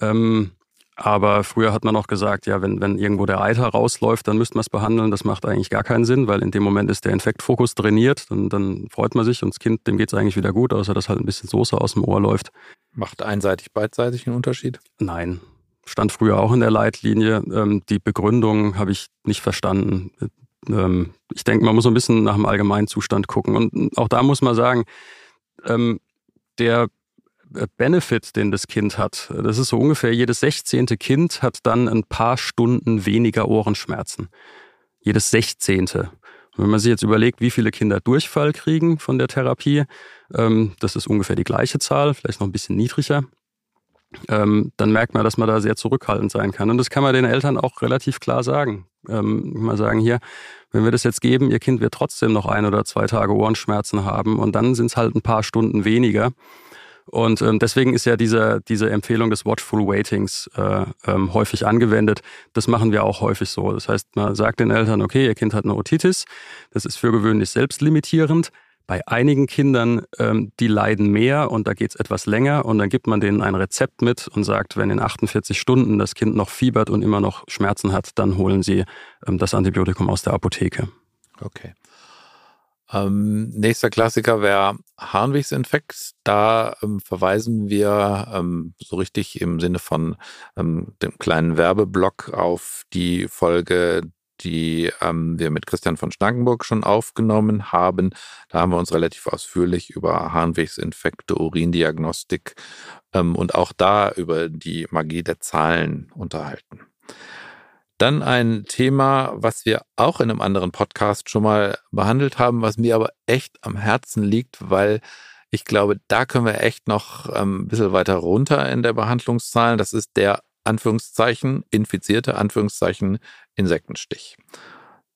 Ähm, aber früher hat man noch gesagt, ja, wenn, wenn irgendwo der Eiter rausläuft, dann müsste man es behandeln. Das macht eigentlich gar keinen Sinn, weil in dem Moment ist der Infektfokus trainiert. Dann, dann freut man sich und das Kind, dem geht es eigentlich wieder gut, außer dass halt ein bisschen Soße aus dem Ohr läuft. Macht einseitig, beidseitig einen Unterschied? Nein. Stand früher auch in der Leitlinie. Ähm, die Begründung habe ich nicht verstanden. Ähm, ich denke, man muss ein bisschen nach dem Allgemeinzustand gucken. Und auch da muss man sagen, ähm, der Benefit, den das Kind hat, das ist so ungefähr jedes 16. Kind hat dann ein paar Stunden weniger Ohrenschmerzen. Jedes 16. Und wenn man sich jetzt überlegt, wie viele Kinder Durchfall kriegen von der Therapie, ähm, das ist ungefähr die gleiche Zahl, vielleicht noch ein bisschen niedriger ähm, dann merkt man, dass man da sehr zurückhaltend sein kann. Und das kann man den Eltern auch relativ klar sagen. Ähm, mal sagen, hier, wenn wir das jetzt geben, ihr Kind wird trotzdem noch ein oder zwei Tage Ohrenschmerzen haben und dann sind es halt ein paar Stunden weniger. Und ähm, deswegen ist ja diese, diese Empfehlung des Watchful Waitings äh, ähm, häufig angewendet. Das machen wir auch häufig so. Das heißt, man sagt den Eltern, okay, ihr Kind hat eine Otitis, das ist für gewöhnlich selbstlimitierend. Bei einigen Kindern, ähm, die leiden mehr und da geht es etwas länger und dann gibt man denen ein Rezept mit und sagt, wenn in 48 Stunden das Kind noch fiebert und immer noch Schmerzen hat, dann holen Sie ähm, das Antibiotikum aus der Apotheke. Okay. Ähm, nächster Klassiker wäre Harnwegsinfekt. Da ähm, verweisen wir ähm, so richtig im Sinne von ähm, dem kleinen Werbeblock auf die Folge die ähm, wir mit Christian von Schnackenburg schon aufgenommen haben. Da haben wir uns relativ ausführlich über Harnwegsinfekte, Urindiagnostik ähm, und auch da über die Magie der Zahlen unterhalten. Dann ein Thema, was wir auch in einem anderen Podcast schon mal behandelt haben, was mir aber echt am Herzen liegt, weil ich glaube, da können wir echt noch ähm, ein bisschen weiter runter in der Behandlungszahlen. Das ist der Anführungszeichen, infizierte Anführungszeichen Insektenstich.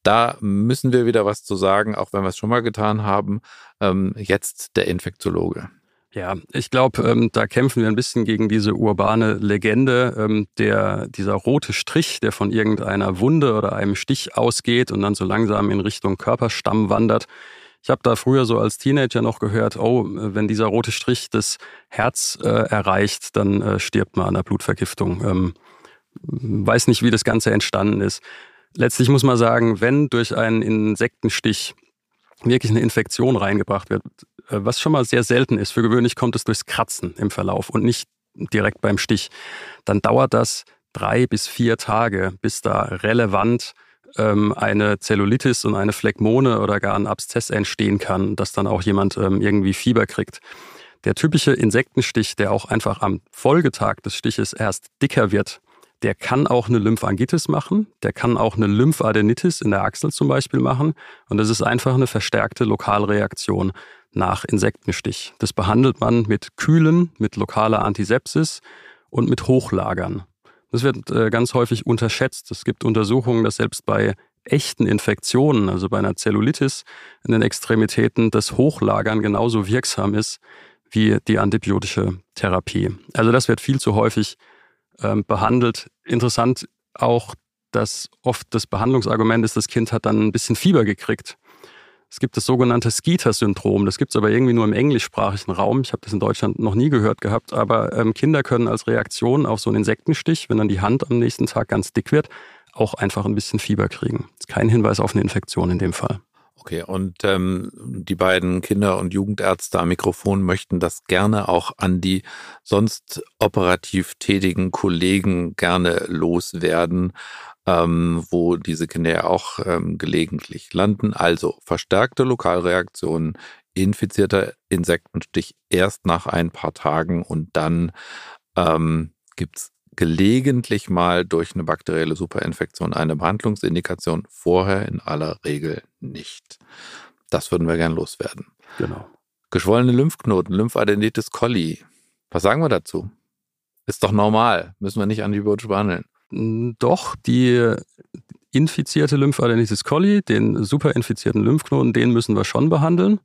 Da müssen wir wieder was zu sagen, auch wenn wir es schon mal getan haben. Ähm, jetzt der Infektologe. Ja, ich glaube, ähm, da kämpfen wir ein bisschen gegen diese urbane Legende, ähm, der dieser rote Strich, der von irgendeiner Wunde oder einem Stich ausgeht und dann so langsam in Richtung Körperstamm wandert. Ich habe da früher so als Teenager noch gehört, oh, wenn dieser rote Strich das Herz äh, erreicht, dann äh, stirbt man an der Blutvergiftung. Ähm, weiß nicht, wie das Ganze entstanden ist. Letztlich muss man sagen, wenn durch einen Insektenstich wirklich eine Infektion reingebracht wird, äh, was schon mal sehr selten ist, für gewöhnlich kommt es durchs Kratzen im Verlauf und nicht direkt beim Stich, dann dauert das drei bis vier Tage, bis da relevant ähm, eine Zellulitis und eine Phlegmone oder gar ein Abszess entstehen kann, dass dann auch jemand ähm, irgendwie Fieber kriegt. Der typische Insektenstich, der auch einfach am Folgetag des Stiches erst dicker wird, der kann auch eine Lymphangitis machen, der kann auch eine Lymphadenitis in der Achsel zum Beispiel machen. Und das ist einfach eine verstärkte Lokalreaktion nach Insektenstich. Das behandelt man mit Kühlen, mit lokaler Antisepsis und mit Hochlagern. Das wird äh, ganz häufig unterschätzt. Es gibt Untersuchungen, dass selbst bei echten Infektionen, also bei einer Zellulitis in den Extremitäten, das Hochlagern genauso wirksam ist wie die antibiotische Therapie. Also das wird viel zu häufig ähm, behandelt. Interessant auch, dass oft das Behandlungsargument ist, das Kind hat dann ein bisschen Fieber gekriegt. Es gibt das sogenannte Skeeter-Syndrom. Das gibt es aber irgendwie nur im englischsprachigen Raum. Ich habe das in Deutschland noch nie gehört gehabt. Aber ähm, Kinder können als Reaktion auf so einen Insektenstich, wenn dann die Hand am nächsten Tag ganz dick wird, auch einfach ein bisschen Fieber kriegen. Das ist kein Hinweis auf eine Infektion in dem Fall. Okay, und ähm, die beiden Kinder- und Jugendärzte am Mikrofon möchten das gerne auch an die sonst operativ tätigen Kollegen gerne loswerden ähm, wo diese Kinder ja auch ähm, gelegentlich landen. Also verstärkte Lokalreaktionen infizierter Insektenstich erst nach ein paar Tagen und dann ähm, gibt es gelegentlich mal durch eine bakterielle Superinfektion eine Behandlungsindikation, vorher in aller Regel nicht. Das würden wir gern loswerden. Genau. Geschwollene Lymphknoten, Lymphadenitis coli. Was sagen wir dazu? Ist doch normal, müssen wir nicht antibiotisch behandeln. Doch, die infizierte Lymphadenitis coli, den superinfizierten Lymphknoten, den müssen wir schon behandeln.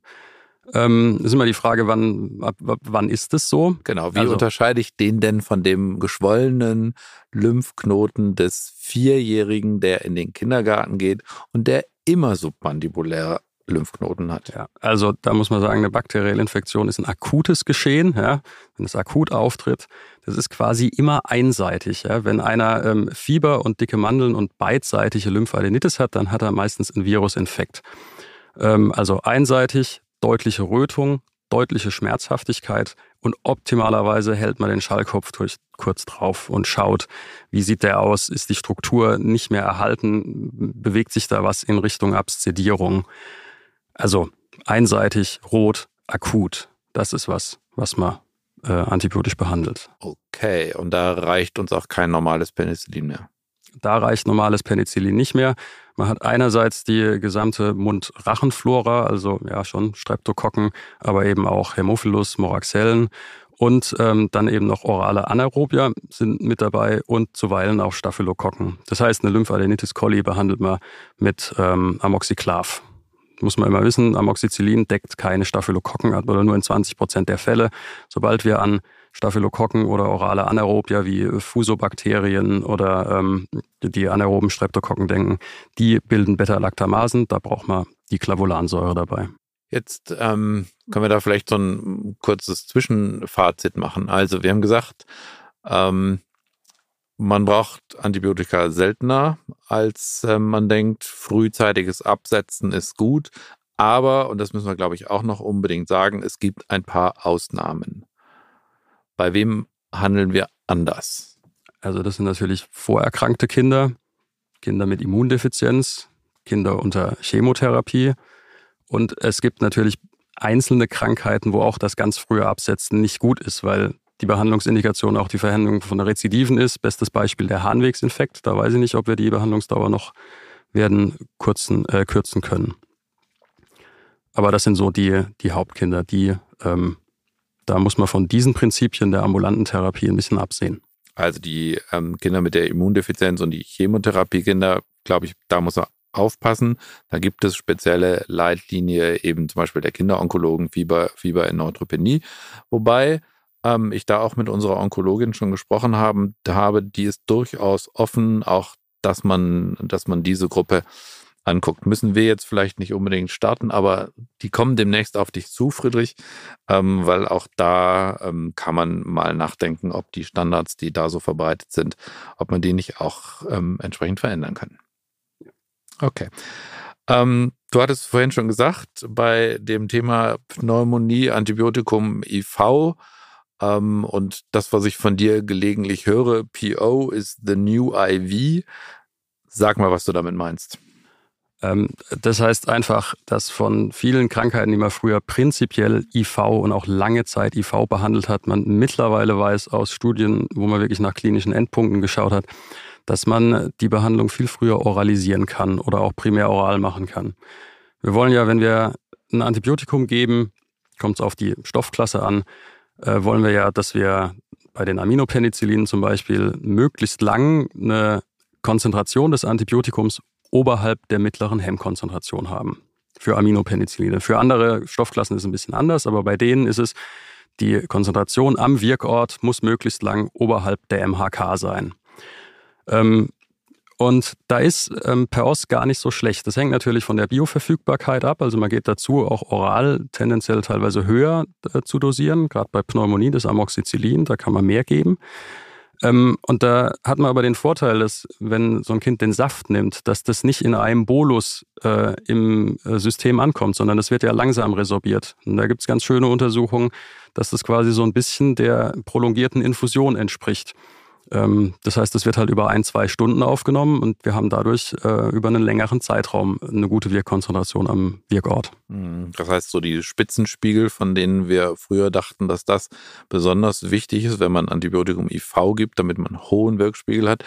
Ähm, ist immer die Frage, wann, ab, wann ist es so? Genau, wie also, unterscheide ich den denn von dem geschwollenen Lymphknoten des Vierjährigen, der in den Kindergarten geht und der immer submandibulär Lymphknoten hat. Ja, also da muss man sagen, eine bakterielle Infektion ist ein akutes Geschehen, ja, wenn es akut auftritt. Das ist quasi immer einseitig. Ja. Wenn einer ähm, Fieber und dicke Mandeln und beidseitige Lymphadenitis hat, dann hat er meistens einen Virusinfekt. Ähm, also einseitig, deutliche Rötung, deutliche Schmerzhaftigkeit und optimalerweise hält man den Schallkopf durch, kurz drauf und schaut, wie sieht der aus, ist die Struktur nicht mehr erhalten, bewegt sich da was in Richtung Abszedierung. Also einseitig, rot, akut, das ist was, was man äh, antibiotisch behandelt. Okay, und da reicht uns auch kein normales Penicillin mehr. Da reicht normales Penicillin nicht mehr. Man hat einerseits die gesamte Mund-Rachenflora, also ja schon Streptokokken, aber eben auch Hämophilus, Moraxellen und ähm, dann eben noch orale Anaerobia sind mit dabei und zuweilen auch Staphylokokken. Das heißt, eine Lymphadenitis coli behandelt man mit ähm, Amoxiclav. Muss man immer wissen, Amoxicillin deckt keine Staphylokokken ab oder nur in 20 Prozent der Fälle. Sobald wir an Staphylokokken oder orale Anaerobia wie Fusobakterien oder ähm, die anaeroben Streptokokken denken, die bilden Beta-Lactamasen. Da braucht man die Clavulansäure dabei. Jetzt ähm, können wir da vielleicht so ein kurzes Zwischenfazit machen. Also wir haben gesagt, ähm, man braucht Antibiotika seltener, als äh, man denkt. Frühzeitiges Absetzen ist gut. Aber, und das müssen wir, glaube ich, auch noch unbedingt sagen, es gibt ein paar Ausnahmen. Bei wem handeln wir anders? Also das sind natürlich vorerkrankte Kinder, Kinder mit Immundefizienz, Kinder unter Chemotherapie. Und es gibt natürlich einzelne Krankheiten, wo auch das ganz frühe Absetzen nicht gut ist, weil die Behandlungsindikation auch die Verhängung von Rezidiven ist. Bestes Beispiel der Harnwegsinfekt. Da weiß ich nicht, ob wir die Behandlungsdauer noch werden kürzen, äh, kürzen können. Aber das sind so die, die Hauptkinder, die ähm, da muss man von diesen Prinzipien der ambulanten Therapie ein bisschen absehen. Also die ähm, Kinder mit der Immundefizienz und die Chemotherapiekinder, glaube ich, da muss man aufpassen. Da gibt es spezielle Leitlinie, eben zum Beispiel der Kinderonkologen Fieber, Fieber in Neutropenie. Wobei ähm, ich da auch mit unserer Onkologin schon gesprochen haben, habe, die ist durchaus offen, auch dass man, dass man diese Gruppe anguckt. Müssen wir jetzt vielleicht nicht unbedingt starten, aber die kommen demnächst auf dich zu, Friedrich, ähm, weil auch da ähm, kann man mal nachdenken, ob die Standards, die da so verbreitet sind, ob man die nicht auch ähm, entsprechend verändern kann. Okay. Ähm, du hattest vorhin schon gesagt, bei dem Thema Pneumonie, Antibiotikum IV, ähm, und das, was ich von dir gelegentlich höre, PO ist the new IV. Sag mal, was du damit meinst. Ähm, das heißt einfach, dass von vielen Krankheiten, die man früher prinzipiell IV und auch lange Zeit IV behandelt hat, man mittlerweile weiß aus Studien, wo man wirklich nach klinischen Endpunkten geschaut hat, dass man die Behandlung viel früher oralisieren kann oder auch primär oral machen kann. Wir wollen ja, wenn wir ein Antibiotikum geben, kommt es auf die Stoffklasse an, äh, wollen wir ja, dass wir bei den Aminopenicillinen zum Beispiel möglichst lang eine Konzentration des Antibiotikums oberhalb der mittleren Hemmkonzentration haben für Aminopenicilline. Für andere Stoffklassen ist es ein bisschen anders, aber bei denen ist es, die Konzentration am Wirkort muss möglichst lang oberhalb der MHK sein. Ähm, und da ist ähm, per Os gar nicht so schlecht. Das hängt natürlich von der Bioverfügbarkeit ab. Also man geht dazu, auch oral tendenziell teilweise höher äh, zu dosieren. Gerade bei Pneumonie, das Amoxicillin, da kann man mehr geben. Ähm, und da hat man aber den Vorteil, dass wenn so ein Kind den Saft nimmt, dass das nicht in einem Bolus äh, im äh, System ankommt, sondern das wird ja langsam resorbiert. Und da gibt es ganz schöne Untersuchungen, dass das quasi so ein bisschen der prolongierten Infusion entspricht. Ähm, das heißt, es wird halt über ein, zwei Stunden aufgenommen und wir haben dadurch äh, über einen längeren Zeitraum eine gute Wirkkonzentration am Wirkort. Hm, das heißt, so die Spitzenspiegel, von denen wir früher dachten, dass das besonders wichtig ist, wenn man Antibiotikum IV gibt, damit man einen hohen Wirkspiegel hat,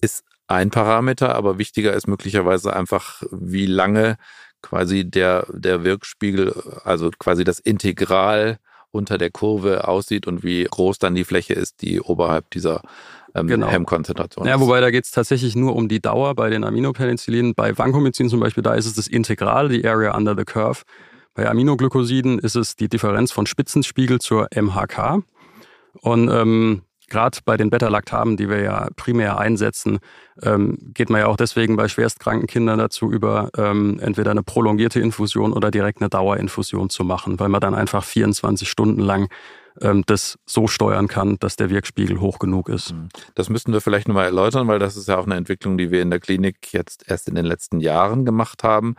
ist ein Parameter, aber wichtiger ist möglicherweise einfach, wie lange quasi der, der Wirkspiegel, also quasi das Integral unter der Kurve aussieht und wie groß dann die Fläche ist, die oberhalb dieser ähm, genau. Hemmkonzentration Ja, wobei da geht es tatsächlich nur um die Dauer bei den Aminopenicillinen. Bei Vancomycin zum Beispiel, da ist es das Integral, die Area under the Curve. Bei Aminoglycosiden ist es die Differenz von Spitzenspiegel zur MHK. Und ähm, gerade bei den Beta-Lactamen, die wir ja primär einsetzen, ähm, geht man ja auch deswegen bei schwerstkranken Kindern dazu über, ähm, entweder eine prolongierte Infusion oder direkt eine Dauerinfusion zu machen, weil man dann einfach 24 Stunden lang ähm, das so steuern kann, dass der Wirkspiegel hoch genug ist. Mhm. Das müssten wir vielleicht nochmal erläutern, weil das ist ja auch eine Entwicklung, die wir in der Klinik jetzt erst in den letzten Jahren gemacht haben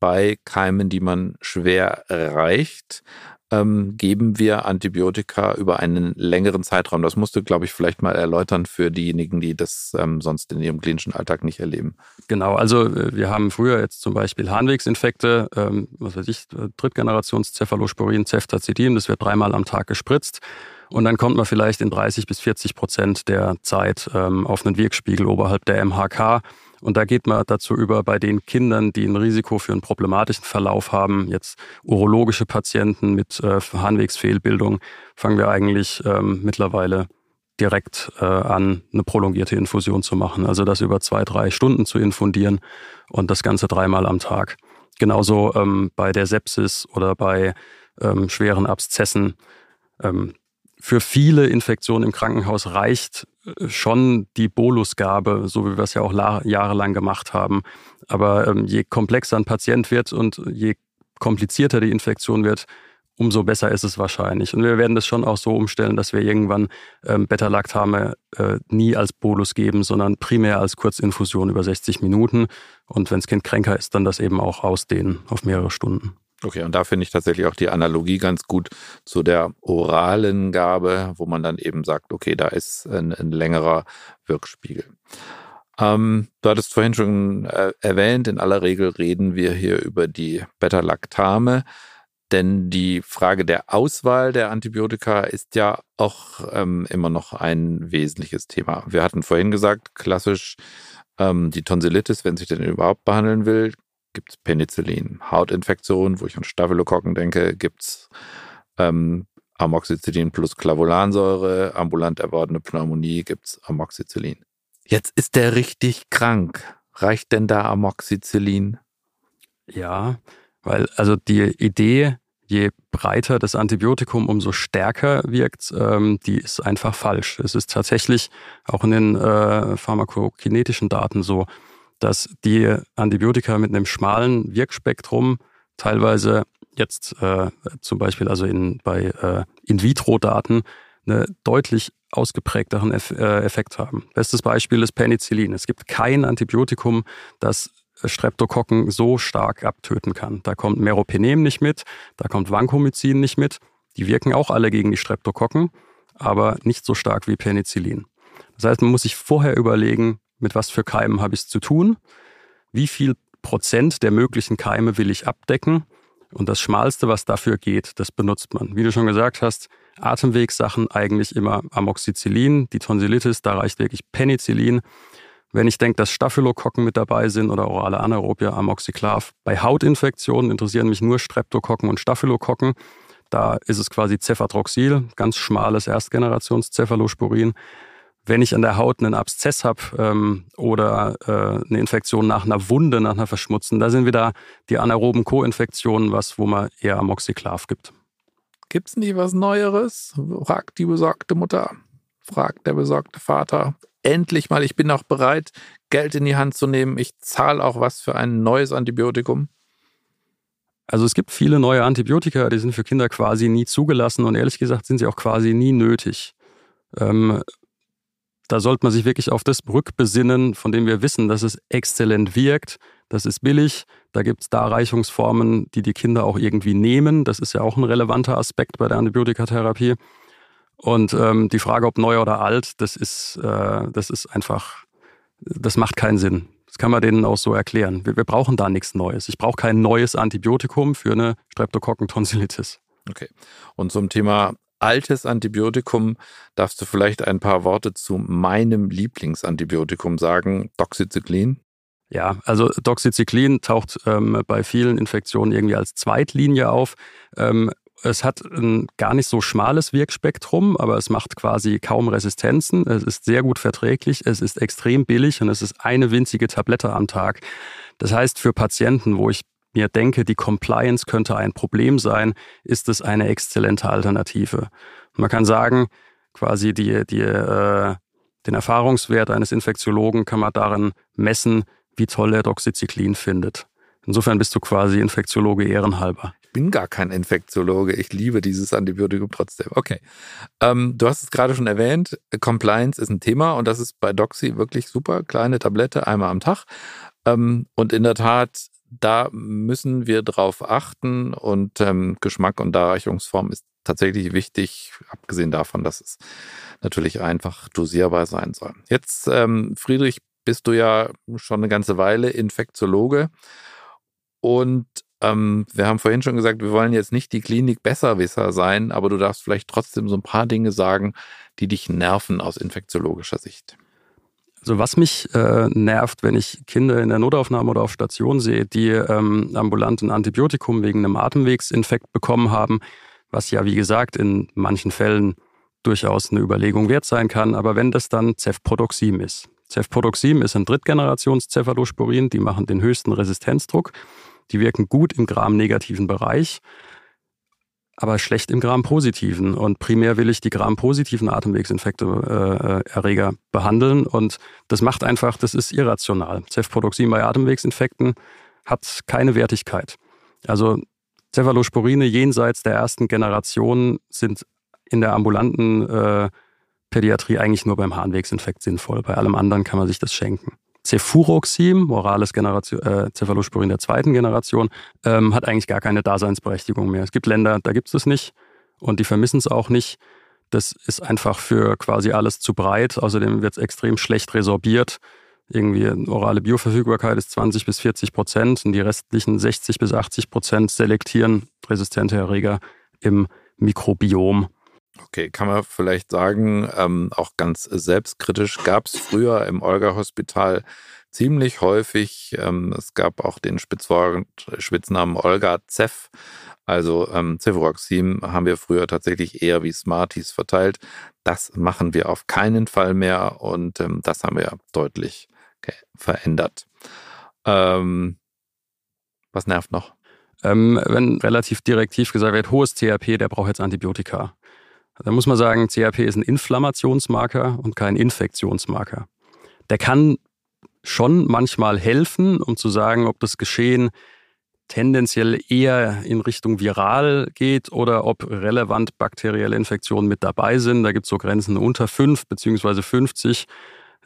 bei Keimen, die man schwer erreicht ähm, geben wir Antibiotika über einen längeren Zeitraum. Das musst du, glaube ich, vielleicht mal erläutern für diejenigen, die das ähm, sonst in ihrem klinischen Alltag nicht erleben. Genau, also äh, wir haben früher jetzt zum Beispiel Harnwegsinfekte, ähm, was weiß ich, Drittgenerations-Cephalosporin, Ceftazidin, das wird dreimal am Tag gespritzt. Und dann kommt man vielleicht in 30 bis 40 Prozent der Zeit ähm, auf einen Wirkspiegel oberhalb der MHK. Und da geht man dazu über, bei den Kindern, die ein Risiko für einen problematischen Verlauf haben, jetzt urologische Patienten mit äh, Harnwegsfehlbildung, fangen wir eigentlich ähm, mittlerweile direkt äh, an, eine prolongierte Infusion zu machen. Also das über zwei, drei Stunden zu infundieren und das Ganze dreimal am Tag. Genauso ähm, bei der Sepsis oder bei ähm, schweren Abszessen. Ähm, für viele Infektionen im Krankenhaus reicht schon die Bolusgabe, so wie wir es ja auch jahrelang gemacht haben. Aber ähm, je komplexer ein Patient wird und je komplizierter die Infektion wird, umso besser ist es wahrscheinlich. Und wir werden das schon auch so umstellen, dass wir irgendwann ähm, Beta-Lactame äh, nie als Bolus geben, sondern primär als Kurzinfusion über 60 Minuten. Und wenn das Kind kränker ist, dann das eben auch ausdehnen auf mehrere Stunden. Okay, und da finde ich tatsächlich auch die Analogie ganz gut zu der oralen Gabe, wo man dann eben sagt, okay, da ist ein, ein längerer Wirkspiegel. Ähm, du hattest vorhin schon äh, erwähnt, in aller Regel reden wir hier über die Beta-Lactame, denn die Frage der Auswahl der Antibiotika ist ja auch ähm, immer noch ein wesentliches Thema. Wir hatten vorhin gesagt, klassisch ähm, die Tonsillitis, wenn sich denn überhaupt behandeln will, gibt es Penicillin. Hautinfektionen, wo ich an Staphylokokken denke, gibt es ähm, Amoxicillin plus Clavulansäure. Ambulant erworbene Pneumonie gibt es Amoxicillin. Jetzt ist der richtig krank. Reicht denn da Amoxicillin? Ja, weil also die Idee, je breiter das Antibiotikum, umso stärker wirkt, ähm, die ist einfach falsch. Es ist tatsächlich auch in den äh, pharmakokinetischen Daten so, dass die Antibiotika mit einem schmalen Wirkspektrum teilweise jetzt äh, zum Beispiel also in, bei äh, In-vitro-Daten einen deutlich ausgeprägteren Eff äh, Effekt haben. Bestes Beispiel ist Penicillin. Es gibt kein Antibiotikum, das Streptokokken so stark abtöten kann. Da kommt Meropenem nicht mit, da kommt Vancomycin nicht mit. Die wirken auch alle gegen die Streptokokken, aber nicht so stark wie Penicillin. Das heißt, man muss sich vorher überlegen, mit was für Keimen habe ich es zu tun, wie viel Prozent der möglichen Keime will ich abdecken und das Schmalste, was dafür geht, das benutzt man. Wie du schon gesagt hast, Atemwegssachen eigentlich immer Amoxicillin, die Tonsillitis, da reicht wirklich Penicillin. Wenn ich denke, dass Staphylokokken mit dabei sind oder orale Anaerobia, Amoxiclav. Bei Hautinfektionen interessieren mich nur Streptokokken und Staphylokokken. Da ist es quasi Cefadroxil, ganz schmales Erstgenerations-Cephalosporin. Wenn ich an der Haut einen Abszess habe ähm, oder äh, eine Infektion nach einer Wunde, nach einer Verschmutzung, da sind wieder die anaeroben Co-Infektionen, was, wo man eher Amoxiclav gibt. Gibt es nie was Neueres? fragt die besorgte Mutter, fragt der besorgte Vater. Endlich mal, ich bin auch bereit, Geld in die Hand zu nehmen. Ich zahle auch was für ein neues Antibiotikum. Also es gibt viele neue Antibiotika, die sind für Kinder quasi nie zugelassen und ehrlich gesagt sind sie auch quasi nie nötig. Ähm, da sollte man sich wirklich auf das rückbesinnen, von dem wir wissen, dass es exzellent wirkt. Das ist billig. Da gibt es Darreichungsformen, die die Kinder auch irgendwie nehmen. Das ist ja auch ein relevanter Aspekt bei der Antibiotikatherapie. Und ähm, die Frage, ob neu oder alt, das ist, äh, das ist einfach, das macht keinen Sinn. Das kann man denen auch so erklären. Wir, wir brauchen da nichts Neues. Ich brauche kein neues Antibiotikum für eine Streptokokkentonsillitis. Okay. Und zum Thema altes Antibiotikum darfst du vielleicht ein paar Worte zu meinem Lieblingsantibiotikum sagen, Doxycyclin. Ja, also Doxycyclin taucht ähm, bei vielen Infektionen irgendwie als Zweitlinie auf. Ähm, es hat ein gar nicht so schmales Wirkspektrum, aber es macht quasi kaum Resistenzen. Es ist sehr gut verträglich, es ist extrem billig und es ist eine winzige Tablette am Tag. Das heißt, für Patienten, wo ich mir denke, die Compliance könnte ein Problem sein, ist es eine exzellente Alternative. Man kann sagen, quasi die, die, äh, den Erfahrungswert eines Infektiologen kann man darin messen, wie toll er Doxycyclin findet. Insofern bist du quasi Infektiologe ehrenhalber. Ich bin gar kein Infektiologe. Ich liebe dieses Antibiotikum trotzdem. Okay. Ähm, du hast es gerade schon erwähnt. Compliance ist ein Thema und das ist bei Doxy wirklich super. Kleine Tablette, einmal am Tag. Ähm, und in der Tat, da müssen wir drauf achten und ähm, Geschmack und Darreichungsform ist tatsächlich wichtig, abgesehen davon, dass es natürlich einfach dosierbar sein soll. Jetzt, ähm, Friedrich, bist du ja schon eine ganze Weile Infektiologe und ähm, wir haben vorhin schon gesagt, wir wollen jetzt nicht die Klinik Besserwisser sein, aber du darfst vielleicht trotzdem so ein paar Dinge sagen, die dich nerven aus infektiologischer Sicht. Also was mich äh, nervt, wenn ich Kinder in der Notaufnahme oder auf Station sehe, die ähm, ambulant ein Antibiotikum wegen einem Atemwegsinfekt bekommen haben, was ja wie gesagt in manchen Fällen durchaus eine Überlegung wert sein kann, aber wenn das dann Cefprodoxim ist. Cefprodoxim ist ein Drittgenerations-Cephalosporin, die machen den höchsten Resistenzdruck. Die wirken gut im Gram-negativen Bereich, aber schlecht im Gram-positiven. Und primär will ich die Gram-positiven Atemwegsinfekte äh, Erreger behandeln. Und das macht einfach, das ist irrational. Cefprodoxin bei Atemwegsinfekten hat keine Wertigkeit. Also Cephalosporine jenseits der ersten Generation sind in der ambulanten äh, Pädiatrie eigentlich nur beim Harnwegsinfekt sinnvoll. Bei allem anderen kann man sich das schenken. Cefuroxim, Morales Generation, äh, Cephalosporin der zweiten Generation, ähm, hat eigentlich gar keine Daseinsberechtigung mehr. Es gibt Länder, da gibt es es nicht und die vermissen es auch nicht. Das ist einfach für quasi alles zu breit. Außerdem wird es extrem schlecht resorbiert. Irgendwie orale Bioverfügbarkeit ist 20 bis 40 Prozent und die restlichen 60 bis 80 Prozent selektieren resistente Erreger im Mikrobiom. Okay, kann man vielleicht sagen, ähm, auch ganz selbstkritisch gab es früher im Olga-Hospital ziemlich häufig, ähm, es gab auch den Spitznamen Olga Zeff, also ähm, Cefuroxim haben wir früher tatsächlich eher wie Smarties verteilt. Das machen wir auf keinen Fall mehr und ähm, das haben wir deutlich verändert. Ähm, was nervt noch? Ähm, wenn relativ direktiv gesagt wird, hohes CRP, der braucht jetzt Antibiotika. Da muss man sagen, CRP ist ein Inflammationsmarker und kein Infektionsmarker. Der kann schon manchmal helfen, um zu sagen, ob das Geschehen tendenziell eher in Richtung viral geht oder ob relevant bakterielle Infektionen mit dabei sind. Da gibt es so Grenzen unter 5 bzw. 50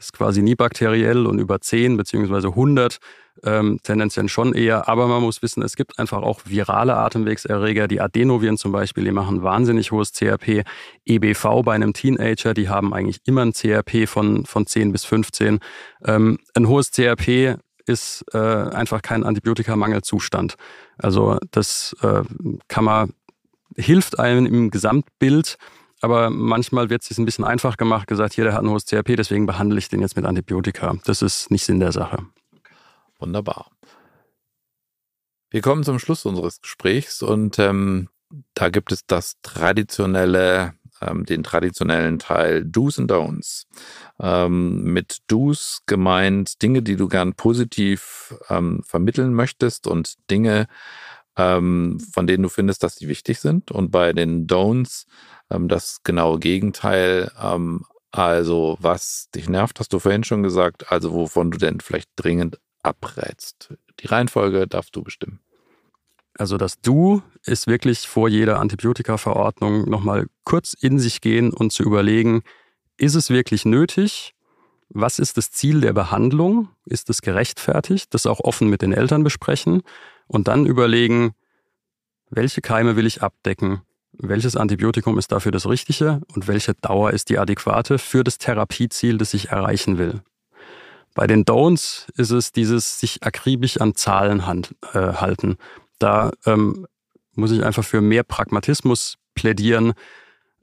ist quasi nie bakteriell und über 10 bzw. 100 ähm, tendenziell schon eher. Aber man muss wissen, es gibt einfach auch virale Atemwegserreger. Die Adenoviren zum Beispiel, die machen wahnsinnig hohes CRP. EBV bei einem Teenager, die haben eigentlich immer ein CRP von, von 10 bis 15. Ähm, ein hohes CRP ist äh, einfach kein Antibiotikamangelzustand. Also das äh, kann man, hilft einem im Gesamtbild, aber manchmal wird es sich ein bisschen einfach gemacht, gesagt, hier, der hat ein hohes CRP, deswegen behandle ich den jetzt mit Antibiotika. Das ist nicht Sinn der Sache. Wunderbar. Wir kommen zum Schluss unseres Gesprächs und ähm, da gibt es das traditionelle, ähm, den traditionellen Teil Do's und Don'ts. Ähm, mit Do's gemeint Dinge, die du gern positiv ähm, vermitteln möchtest und Dinge, ähm, von denen du findest, dass sie wichtig sind. Und bei den Don'ts ähm, das genaue Gegenteil. Ähm, also was dich nervt, hast du vorhin schon gesagt. Also wovon du denn vielleicht dringend abrätst. Die Reihenfolge darfst du bestimmen. Also das Du ist wirklich vor jeder Antibiotika-Verordnung nochmal kurz in sich gehen und zu überlegen, ist es wirklich nötig? Was ist das Ziel der Behandlung? Ist es gerechtfertigt? Das auch offen mit den Eltern besprechen und dann überlegen, welche Keime will ich abdecken? welches Antibiotikum ist dafür das Richtige und welche Dauer ist die adäquate für das Therapieziel, das ich erreichen will. Bei den Don'ts ist es dieses sich akribisch an Zahlen hand, äh, halten. Da ähm, muss ich einfach für mehr Pragmatismus plädieren.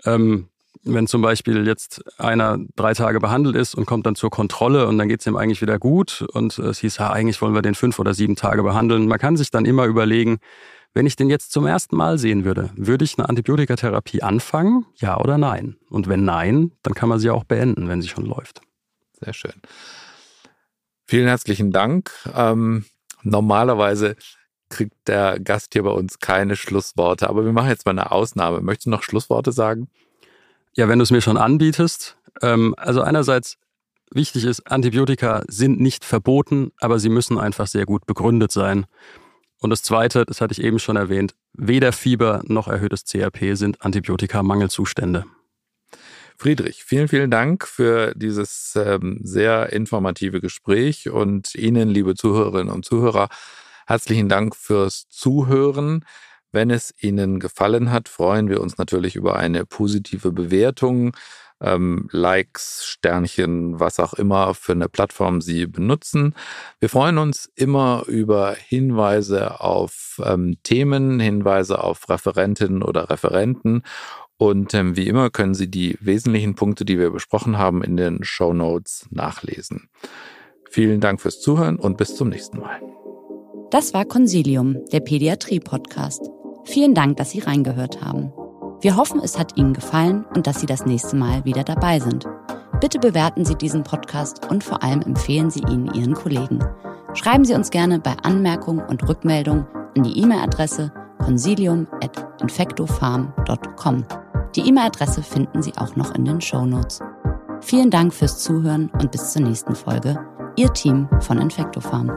Ähm, wenn zum Beispiel jetzt einer drei Tage behandelt ist und kommt dann zur Kontrolle und dann geht es ihm eigentlich wieder gut und es hieß, ja, eigentlich wollen wir den fünf oder sieben Tage behandeln. Man kann sich dann immer überlegen, wenn ich den jetzt zum ersten Mal sehen würde, würde ich eine Antibiotikatherapie anfangen? Ja oder nein? Und wenn nein, dann kann man sie auch beenden, wenn sie schon läuft. Sehr schön. Vielen herzlichen Dank. Ähm, normalerweise kriegt der Gast hier bei uns keine Schlussworte, aber wir machen jetzt mal eine Ausnahme. Möchtest du noch Schlussworte sagen? Ja, wenn du es mir schon anbietest. Ähm, also einerseits wichtig ist, Antibiotika sind nicht verboten, aber sie müssen einfach sehr gut begründet sein. Und das Zweite, das hatte ich eben schon erwähnt, weder Fieber noch erhöhtes CRP sind Antibiotika-Mangelzustände. Friedrich, vielen, vielen Dank für dieses ähm, sehr informative Gespräch und Ihnen, liebe Zuhörerinnen und Zuhörer, herzlichen Dank fürs Zuhören. Wenn es Ihnen gefallen hat, freuen wir uns natürlich über eine positive Bewertung ähm, Likes, Sternchen, was auch immer für eine Plattform Sie benutzen. Wir freuen uns immer über Hinweise auf ähm, Themen, Hinweise auf Referentinnen oder Referenten. Und ähm, wie immer können Sie die wesentlichen Punkte, die wir besprochen haben, in den Show Notes nachlesen. Vielen Dank fürs Zuhören und bis zum nächsten Mal. Das war Consilium, der Pädiatrie-Podcast. Vielen Dank, dass Sie reingehört haben. Wir hoffen, es hat Ihnen gefallen und dass Sie das nächste Mal wieder dabei sind. Bitte bewerten Sie diesen Podcast und vor allem empfehlen Sie ihn Ihren Kollegen. Schreiben Sie uns gerne bei Anmerkungen und Rückmeldungen an die E-Mail-Adresse consilium.infectofarm.com. Die E-Mail-Adresse finden Sie auch noch in den Show Notes. Vielen Dank fürs Zuhören und bis zur nächsten Folge. Ihr Team von Infectofarm.